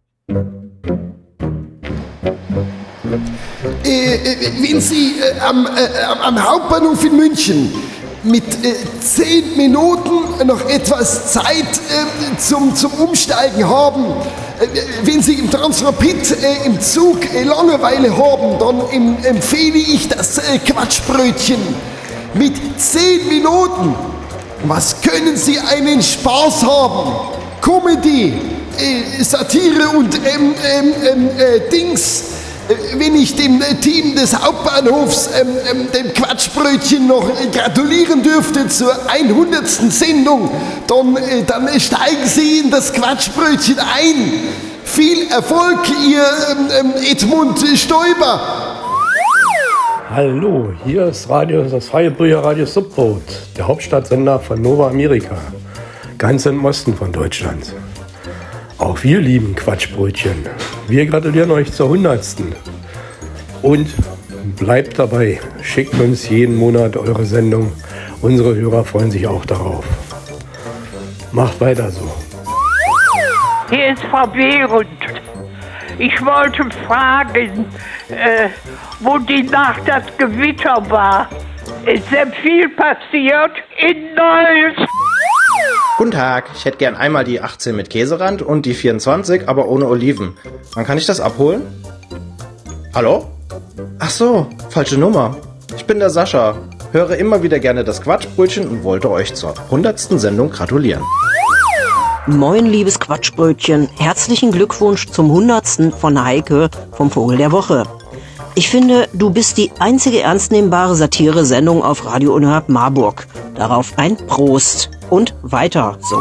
Äh, äh, Sie äh, am, äh, am Hauptbahnhof in München mit äh, zehn Minuten noch etwas Zeit äh, zum, zum Umsteigen haben, äh, wenn Sie im Transrapid äh, im Zug äh, Langeweile haben, dann em, empfehle ich das äh, Quatschbrötchen. Mit zehn Minuten, was können Sie einen Spaß haben? Comedy, Satire und ähm, ähm, ähm, äh, Dings. Äh, Wenn ich dem äh, Team des Hauptbahnhofs, ähm, ähm, dem Quatschbrötchen, noch äh, gratulieren dürfte zur 100. Sendung, dann, äh, dann steigen Sie in das Quatschbrötchen ein. Viel Erfolg, Ihr ähm, ähm, Edmund Stoiber. Hallo, hier ist Radio, das freie Brüherradio Subboot, der Hauptstadtsender von Nova Amerika, ganz im Osten von Deutschland. Auch wir lieben Quatschbrötchen. Wir gratulieren euch zur 100. Und bleibt dabei, schickt uns jeden Monat eure Sendung. Unsere Hörer freuen sich auch darauf. Macht weiter so. Hier ist Frau Behrendt. Ich wollte fragen, äh, wo die Nacht das Gewitter war. Ist sehr viel passiert in Neuss. Guten Tag, ich hätte gern einmal die 18 mit Käserand und die 24, aber ohne Oliven. Wann kann ich das abholen? Hallo? Ach so, falsche Nummer. Ich bin der Sascha, höre immer wieder gerne das Quatschbrötchen und wollte euch zur 100. Sendung gratulieren. Moin, liebes Quatschbrötchen. Herzlichen Glückwunsch zum Hundertsten von Heike vom Vogel der Woche. Ich finde, du bist die einzige ernstnehmbare Satire-Sendung auf Radio Unerhört Marburg. Darauf ein Prost und weiter so.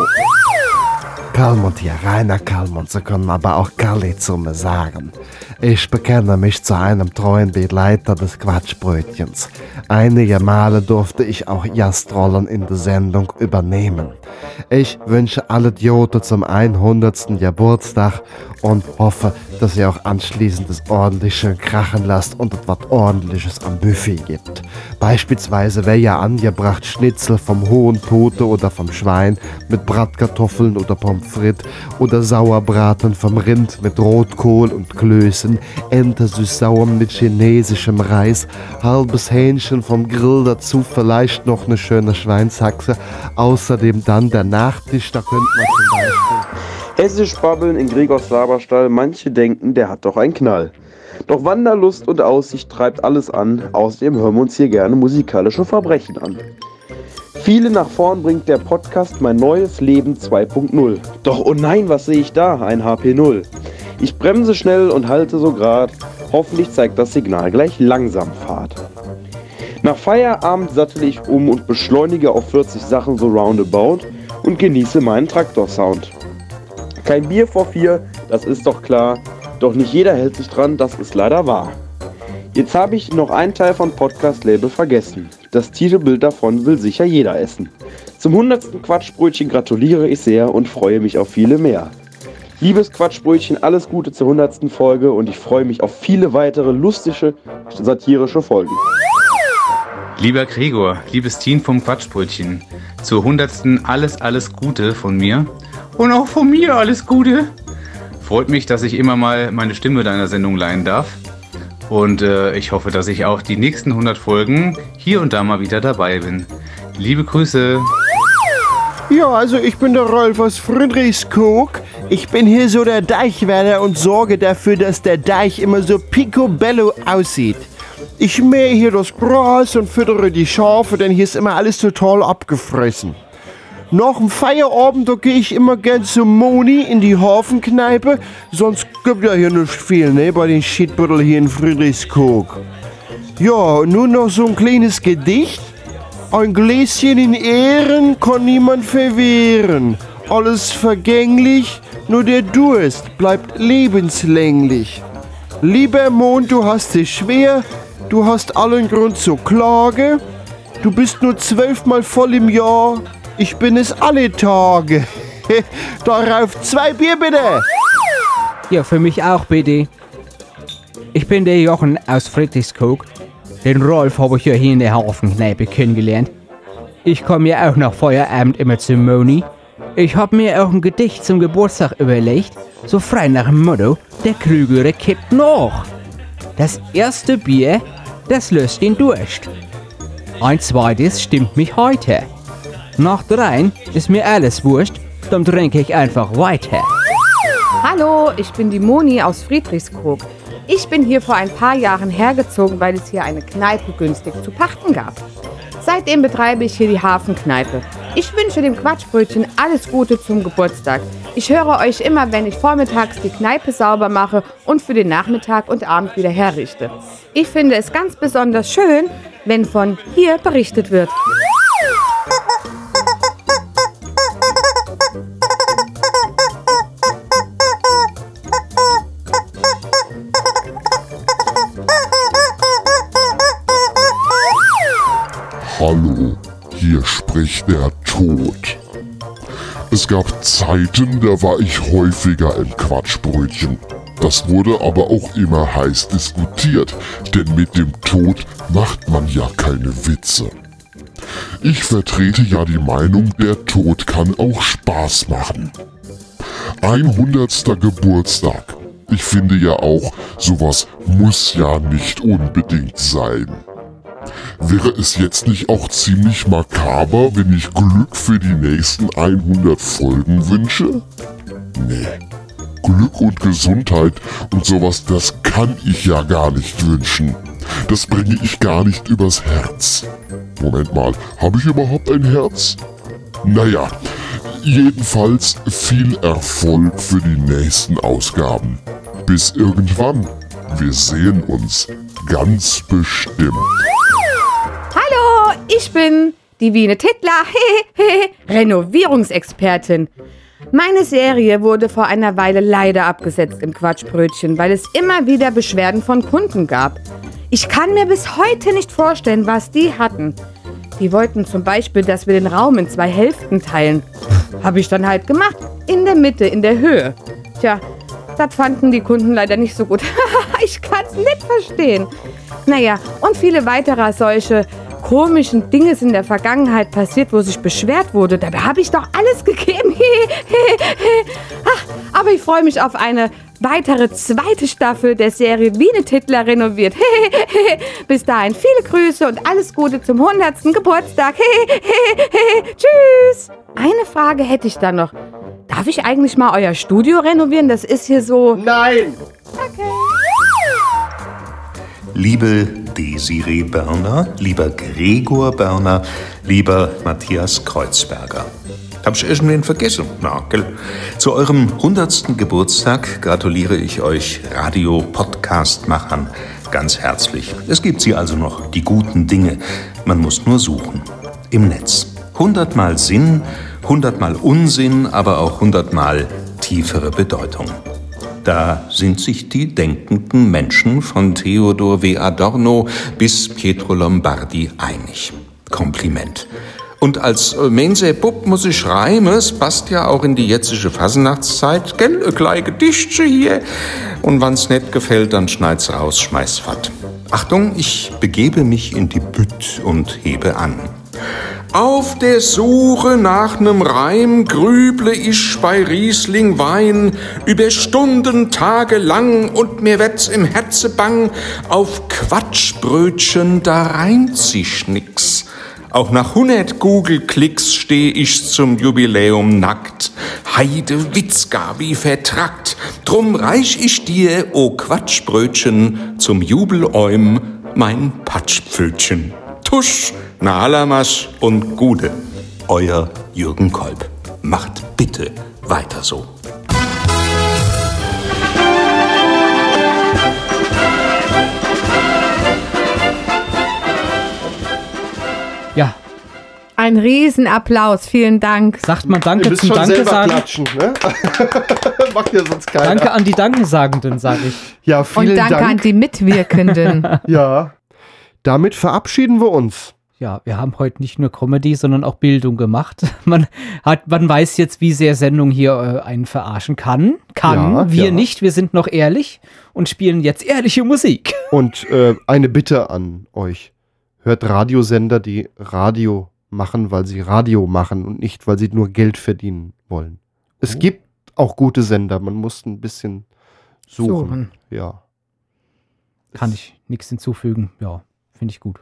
Kalmund hier, Rainer Kalmund, Sie können aber auch Kalli zu sagen. Ich bekenne mich zu einem treuen Begleiter des Quatschbrötchens. Einige Male durfte ich auch Gastrollen in der Sendung übernehmen. Ich wünsche alle Idioten zum 100. Geburtstag und hoffe, dass ihr auch anschließend das ordentliche Krachen lasst und etwas ordentliches am Buffet gibt. Beispielsweise wäre ja angebracht Schnitzel vom hohen Tote oder vom Schwein mit Bratkartoffeln oder Pommes frites oder Sauerbraten vom Rind mit Rotkohl und Klößen, Ente süß-sauer mit chinesischem Reis, halbes Hähnchen vom Grill dazu, vielleicht noch eine schöne Schweinshaxe, außerdem dann der Nachtisch, da könnte man zum Beispiel... Hessisch babbeln in Gregors Laberstall, manche denken, der hat doch einen Knall. Doch Wanderlust und Aussicht treibt alles an, außerdem hören wir uns hier gerne musikalische Verbrechen an. Viele nach vorn bringt der Podcast Mein neues Leben 2.0. Doch oh nein, was sehe ich da? Ein HP0. Ich bremse schnell und halte so grad. Hoffentlich zeigt das Signal gleich langsam Fahrt. Nach Feierabend sattel ich um und beschleunige auf 40 Sachen so roundabout und genieße meinen Traktorsound. Kein Bier vor vier, das ist doch klar. Doch nicht jeder hält sich dran, das ist leider wahr. Jetzt habe ich noch einen Teil von Podcast Label vergessen. Das Titelbild davon will sicher jeder essen. Zum 100. Quatschbrötchen gratuliere ich sehr und freue mich auf viele mehr. Liebes Quatschbrötchen, alles Gute zur 100. Folge und ich freue mich auf viele weitere lustige, satirische Folgen. Lieber Gregor, liebes Team vom Quatschbrötchen, zur 100. alles, alles Gute von mir. Und auch von mir alles Gute. Freut mich, dass ich immer mal meine Stimme deiner Sendung leihen darf. Und äh, ich hoffe, dass ich auch die nächsten 100 Folgen hier und da mal wieder dabei bin. Liebe Grüße. Ja, also ich bin der Rolf aus Friedrichskoog. Ich bin hier so der Deichwärter und sorge dafür, dass der Deich immer so picobello aussieht. Ich mähe hier das Gras und füttere die Schafe, denn hier ist immer alles total abgefressen. Nach dem Feierabend, da gehe ich immer gern zum Moni in die Hafenkneipe, sonst gibt ja hier nicht viel, ne, bei den Schiedbüttel hier in Friedrichskoog. Ja, nun noch so ein kleines Gedicht. Ein Gläschen in Ehren kann niemand verwehren. Alles vergänglich, nur der Durst bleibt lebenslänglich. Lieber Mond, du hast es schwer, du hast allen Grund zur Klage. Du bist nur zwölfmal voll im Jahr, ich bin es alle Tage. Darauf zwei Bier bitte. Ja, für mich auch bitte. Ich bin der Jochen aus Friedrichskoog. Den Rolf habe ich ja hier in der Hafenkneipe kennengelernt. Ich komme ja auch nach Feierabend immer zu Moni. Ich habe mir auch ein Gedicht zum Geburtstag überlegt, so frei nach dem Motto, der Klügere kippt noch. Das erste Bier, das löst den Durst. Ein zweites stimmt mich heute. Nach dreien ist mir alles wurscht, dann trinke ich einfach weiter. Hallo, ich bin die Moni aus Friedrichskoog. Ich bin hier vor ein paar Jahren hergezogen, weil es hier eine Kneipe günstig zu pachten gab. Seitdem betreibe ich hier die Hafenkneipe. Ich wünsche dem Quatschbrötchen alles Gute zum Geburtstag. Ich höre euch immer, wenn ich vormittags die Kneipe sauber mache und für den Nachmittag und Abend wieder herrichte. Ich finde es ganz besonders schön, wenn von hier berichtet wird. Hallo, hier spricht der Tod. Es gab Zeiten, da war ich häufiger im Quatschbrötchen. Das wurde aber auch immer heiß diskutiert, denn mit dem Tod macht man ja keine Witze. Ich vertrete ja die Meinung, der Tod kann auch Spaß machen. 100. Geburtstag. Ich finde ja auch, sowas muss ja nicht unbedingt sein. Wäre es jetzt nicht auch ziemlich makaber, wenn ich Glück für die nächsten 100 Folgen wünsche? Nee. Glück und Gesundheit und sowas, das kann ich ja gar nicht wünschen. Das bringe ich gar nicht übers Herz. Moment mal, habe ich überhaupt ein Herz? Naja, Jedenfalls viel Erfolg für die nächsten Ausgaben. Bis irgendwann. Wir sehen uns ganz bestimmt. Ich bin die Wiene Tittler, Renovierungsexpertin. Meine Serie wurde vor einer Weile leider abgesetzt im Quatschbrötchen, weil es immer wieder Beschwerden von Kunden gab. Ich kann mir bis heute nicht vorstellen, was die hatten. Die wollten zum Beispiel, dass wir den Raum in zwei Hälften teilen. Habe ich dann halt gemacht. In der Mitte, in der Höhe. Tja, das fanden die Kunden leider nicht so gut. ich kann es nicht verstehen. Naja, und viele weitere solche komischen Dinge sind in der Vergangenheit passiert, wo sich beschwert wurde. Dabei habe ich doch alles gegeben. Ach, aber ich freue mich auf eine weitere zweite Staffel der Serie Wiene Titler renoviert. Bis dahin viele Grüße und alles Gute zum 100. Geburtstag. Tschüss. Eine Frage hätte ich da noch. Darf ich eigentlich mal euer Studio renovieren? Das ist hier so. Nein! Liebe Desiree Berner, lieber Gregor Berner, lieber Matthias Kreuzberger. Hab ich irgendwen vergessen? Na, gell? Zu eurem 100. Geburtstag gratuliere ich euch Radio-Podcast-Machern ganz herzlich. Es gibt sie also noch, die guten Dinge. Man muss nur suchen. Im Netz. 100 Mal Sinn, 100 Mal Unsinn, aber auch 100 Mal tiefere Bedeutung. Da sind sich die denkenden Menschen von Theodor W. Adorno bis Pietro Lombardi einig. Kompliment. Und als Mense Bub muss ich reimen, es passt ja auch in die jetzige Fasnachtszeit, gell, ein kleines Gedichtchen hier. Und wann's nicht gefällt, dann schneid's raus, schmeiß fort. Achtung, ich begebe mich in die Bütt und hebe an. Auf der Suche nach nem Reim grüble ich bei Riesling Wein über Stunden, Tage lang und mir wird's im Herze bang, auf Quatschbrötchen da reimt sich nix. Auch nach 100 Google-Klicks steh ich zum Jubiläum nackt. Heide Witzka wie vertrackt. Drum reich ich dir, o Quatschbrötchen, zum Jubeläum mein Patschpfötchen. Tusch, Nalamas und Gude. Euer Jürgen Kolb. Macht bitte weiter so. Ja. Ein Riesenapplaus, vielen Dank. Sagt man Danke Ihr müsst zum Danke sagen. klatschen, ne? Macht ja sonst keiner. Danke an die Dankensagenden, sage ich. Ja, vielen Und danke Dank. an die Mitwirkenden. ja. Damit verabschieden wir uns. Ja, wir haben heute nicht nur Comedy, sondern auch Bildung gemacht. Man, hat, man weiß jetzt, wie sehr Sendung hier äh, einen verarschen kann. Kann. Ja, wir ja. nicht, wir sind noch ehrlich und spielen jetzt ehrliche Musik. Und äh, eine Bitte an euch. Hört Radiosender, die Radio machen, weil sie Radio machen und nicht, weil sie nur Geld verdienen wollen. Es gibt auch gute Sender, man muss ein bisschen suchen. Suchen. Ja. Kann ich nichts hinzufügen. Ja, finde ich gut.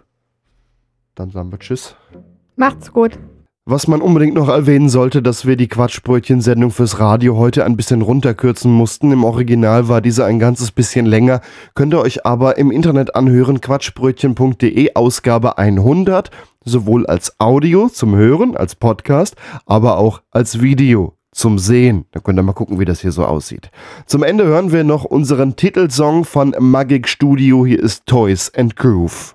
Dann sagen wir Tschüss. Macht's gut. Was man unbedingt noch erwähnen sollte, dass wir die Quatschbrötchen-Sendung fürs Radio heute ein bisschen runterkürzen mussten. Im Original war diese ein ganzes bisschen länger. Könnt ihr euch aber im Internet anhören, quatschbrötchen.de, Ausgabe 100, sowohl als Audio zum Hören, als Podcast, aber auch als Video zum Sehen. Da könnt ihr mal gucken, wie das hier so aussieht. Zum Ende hören wir noch unseren Titelsong von Magic Studio. Hier ist Toys and Groove.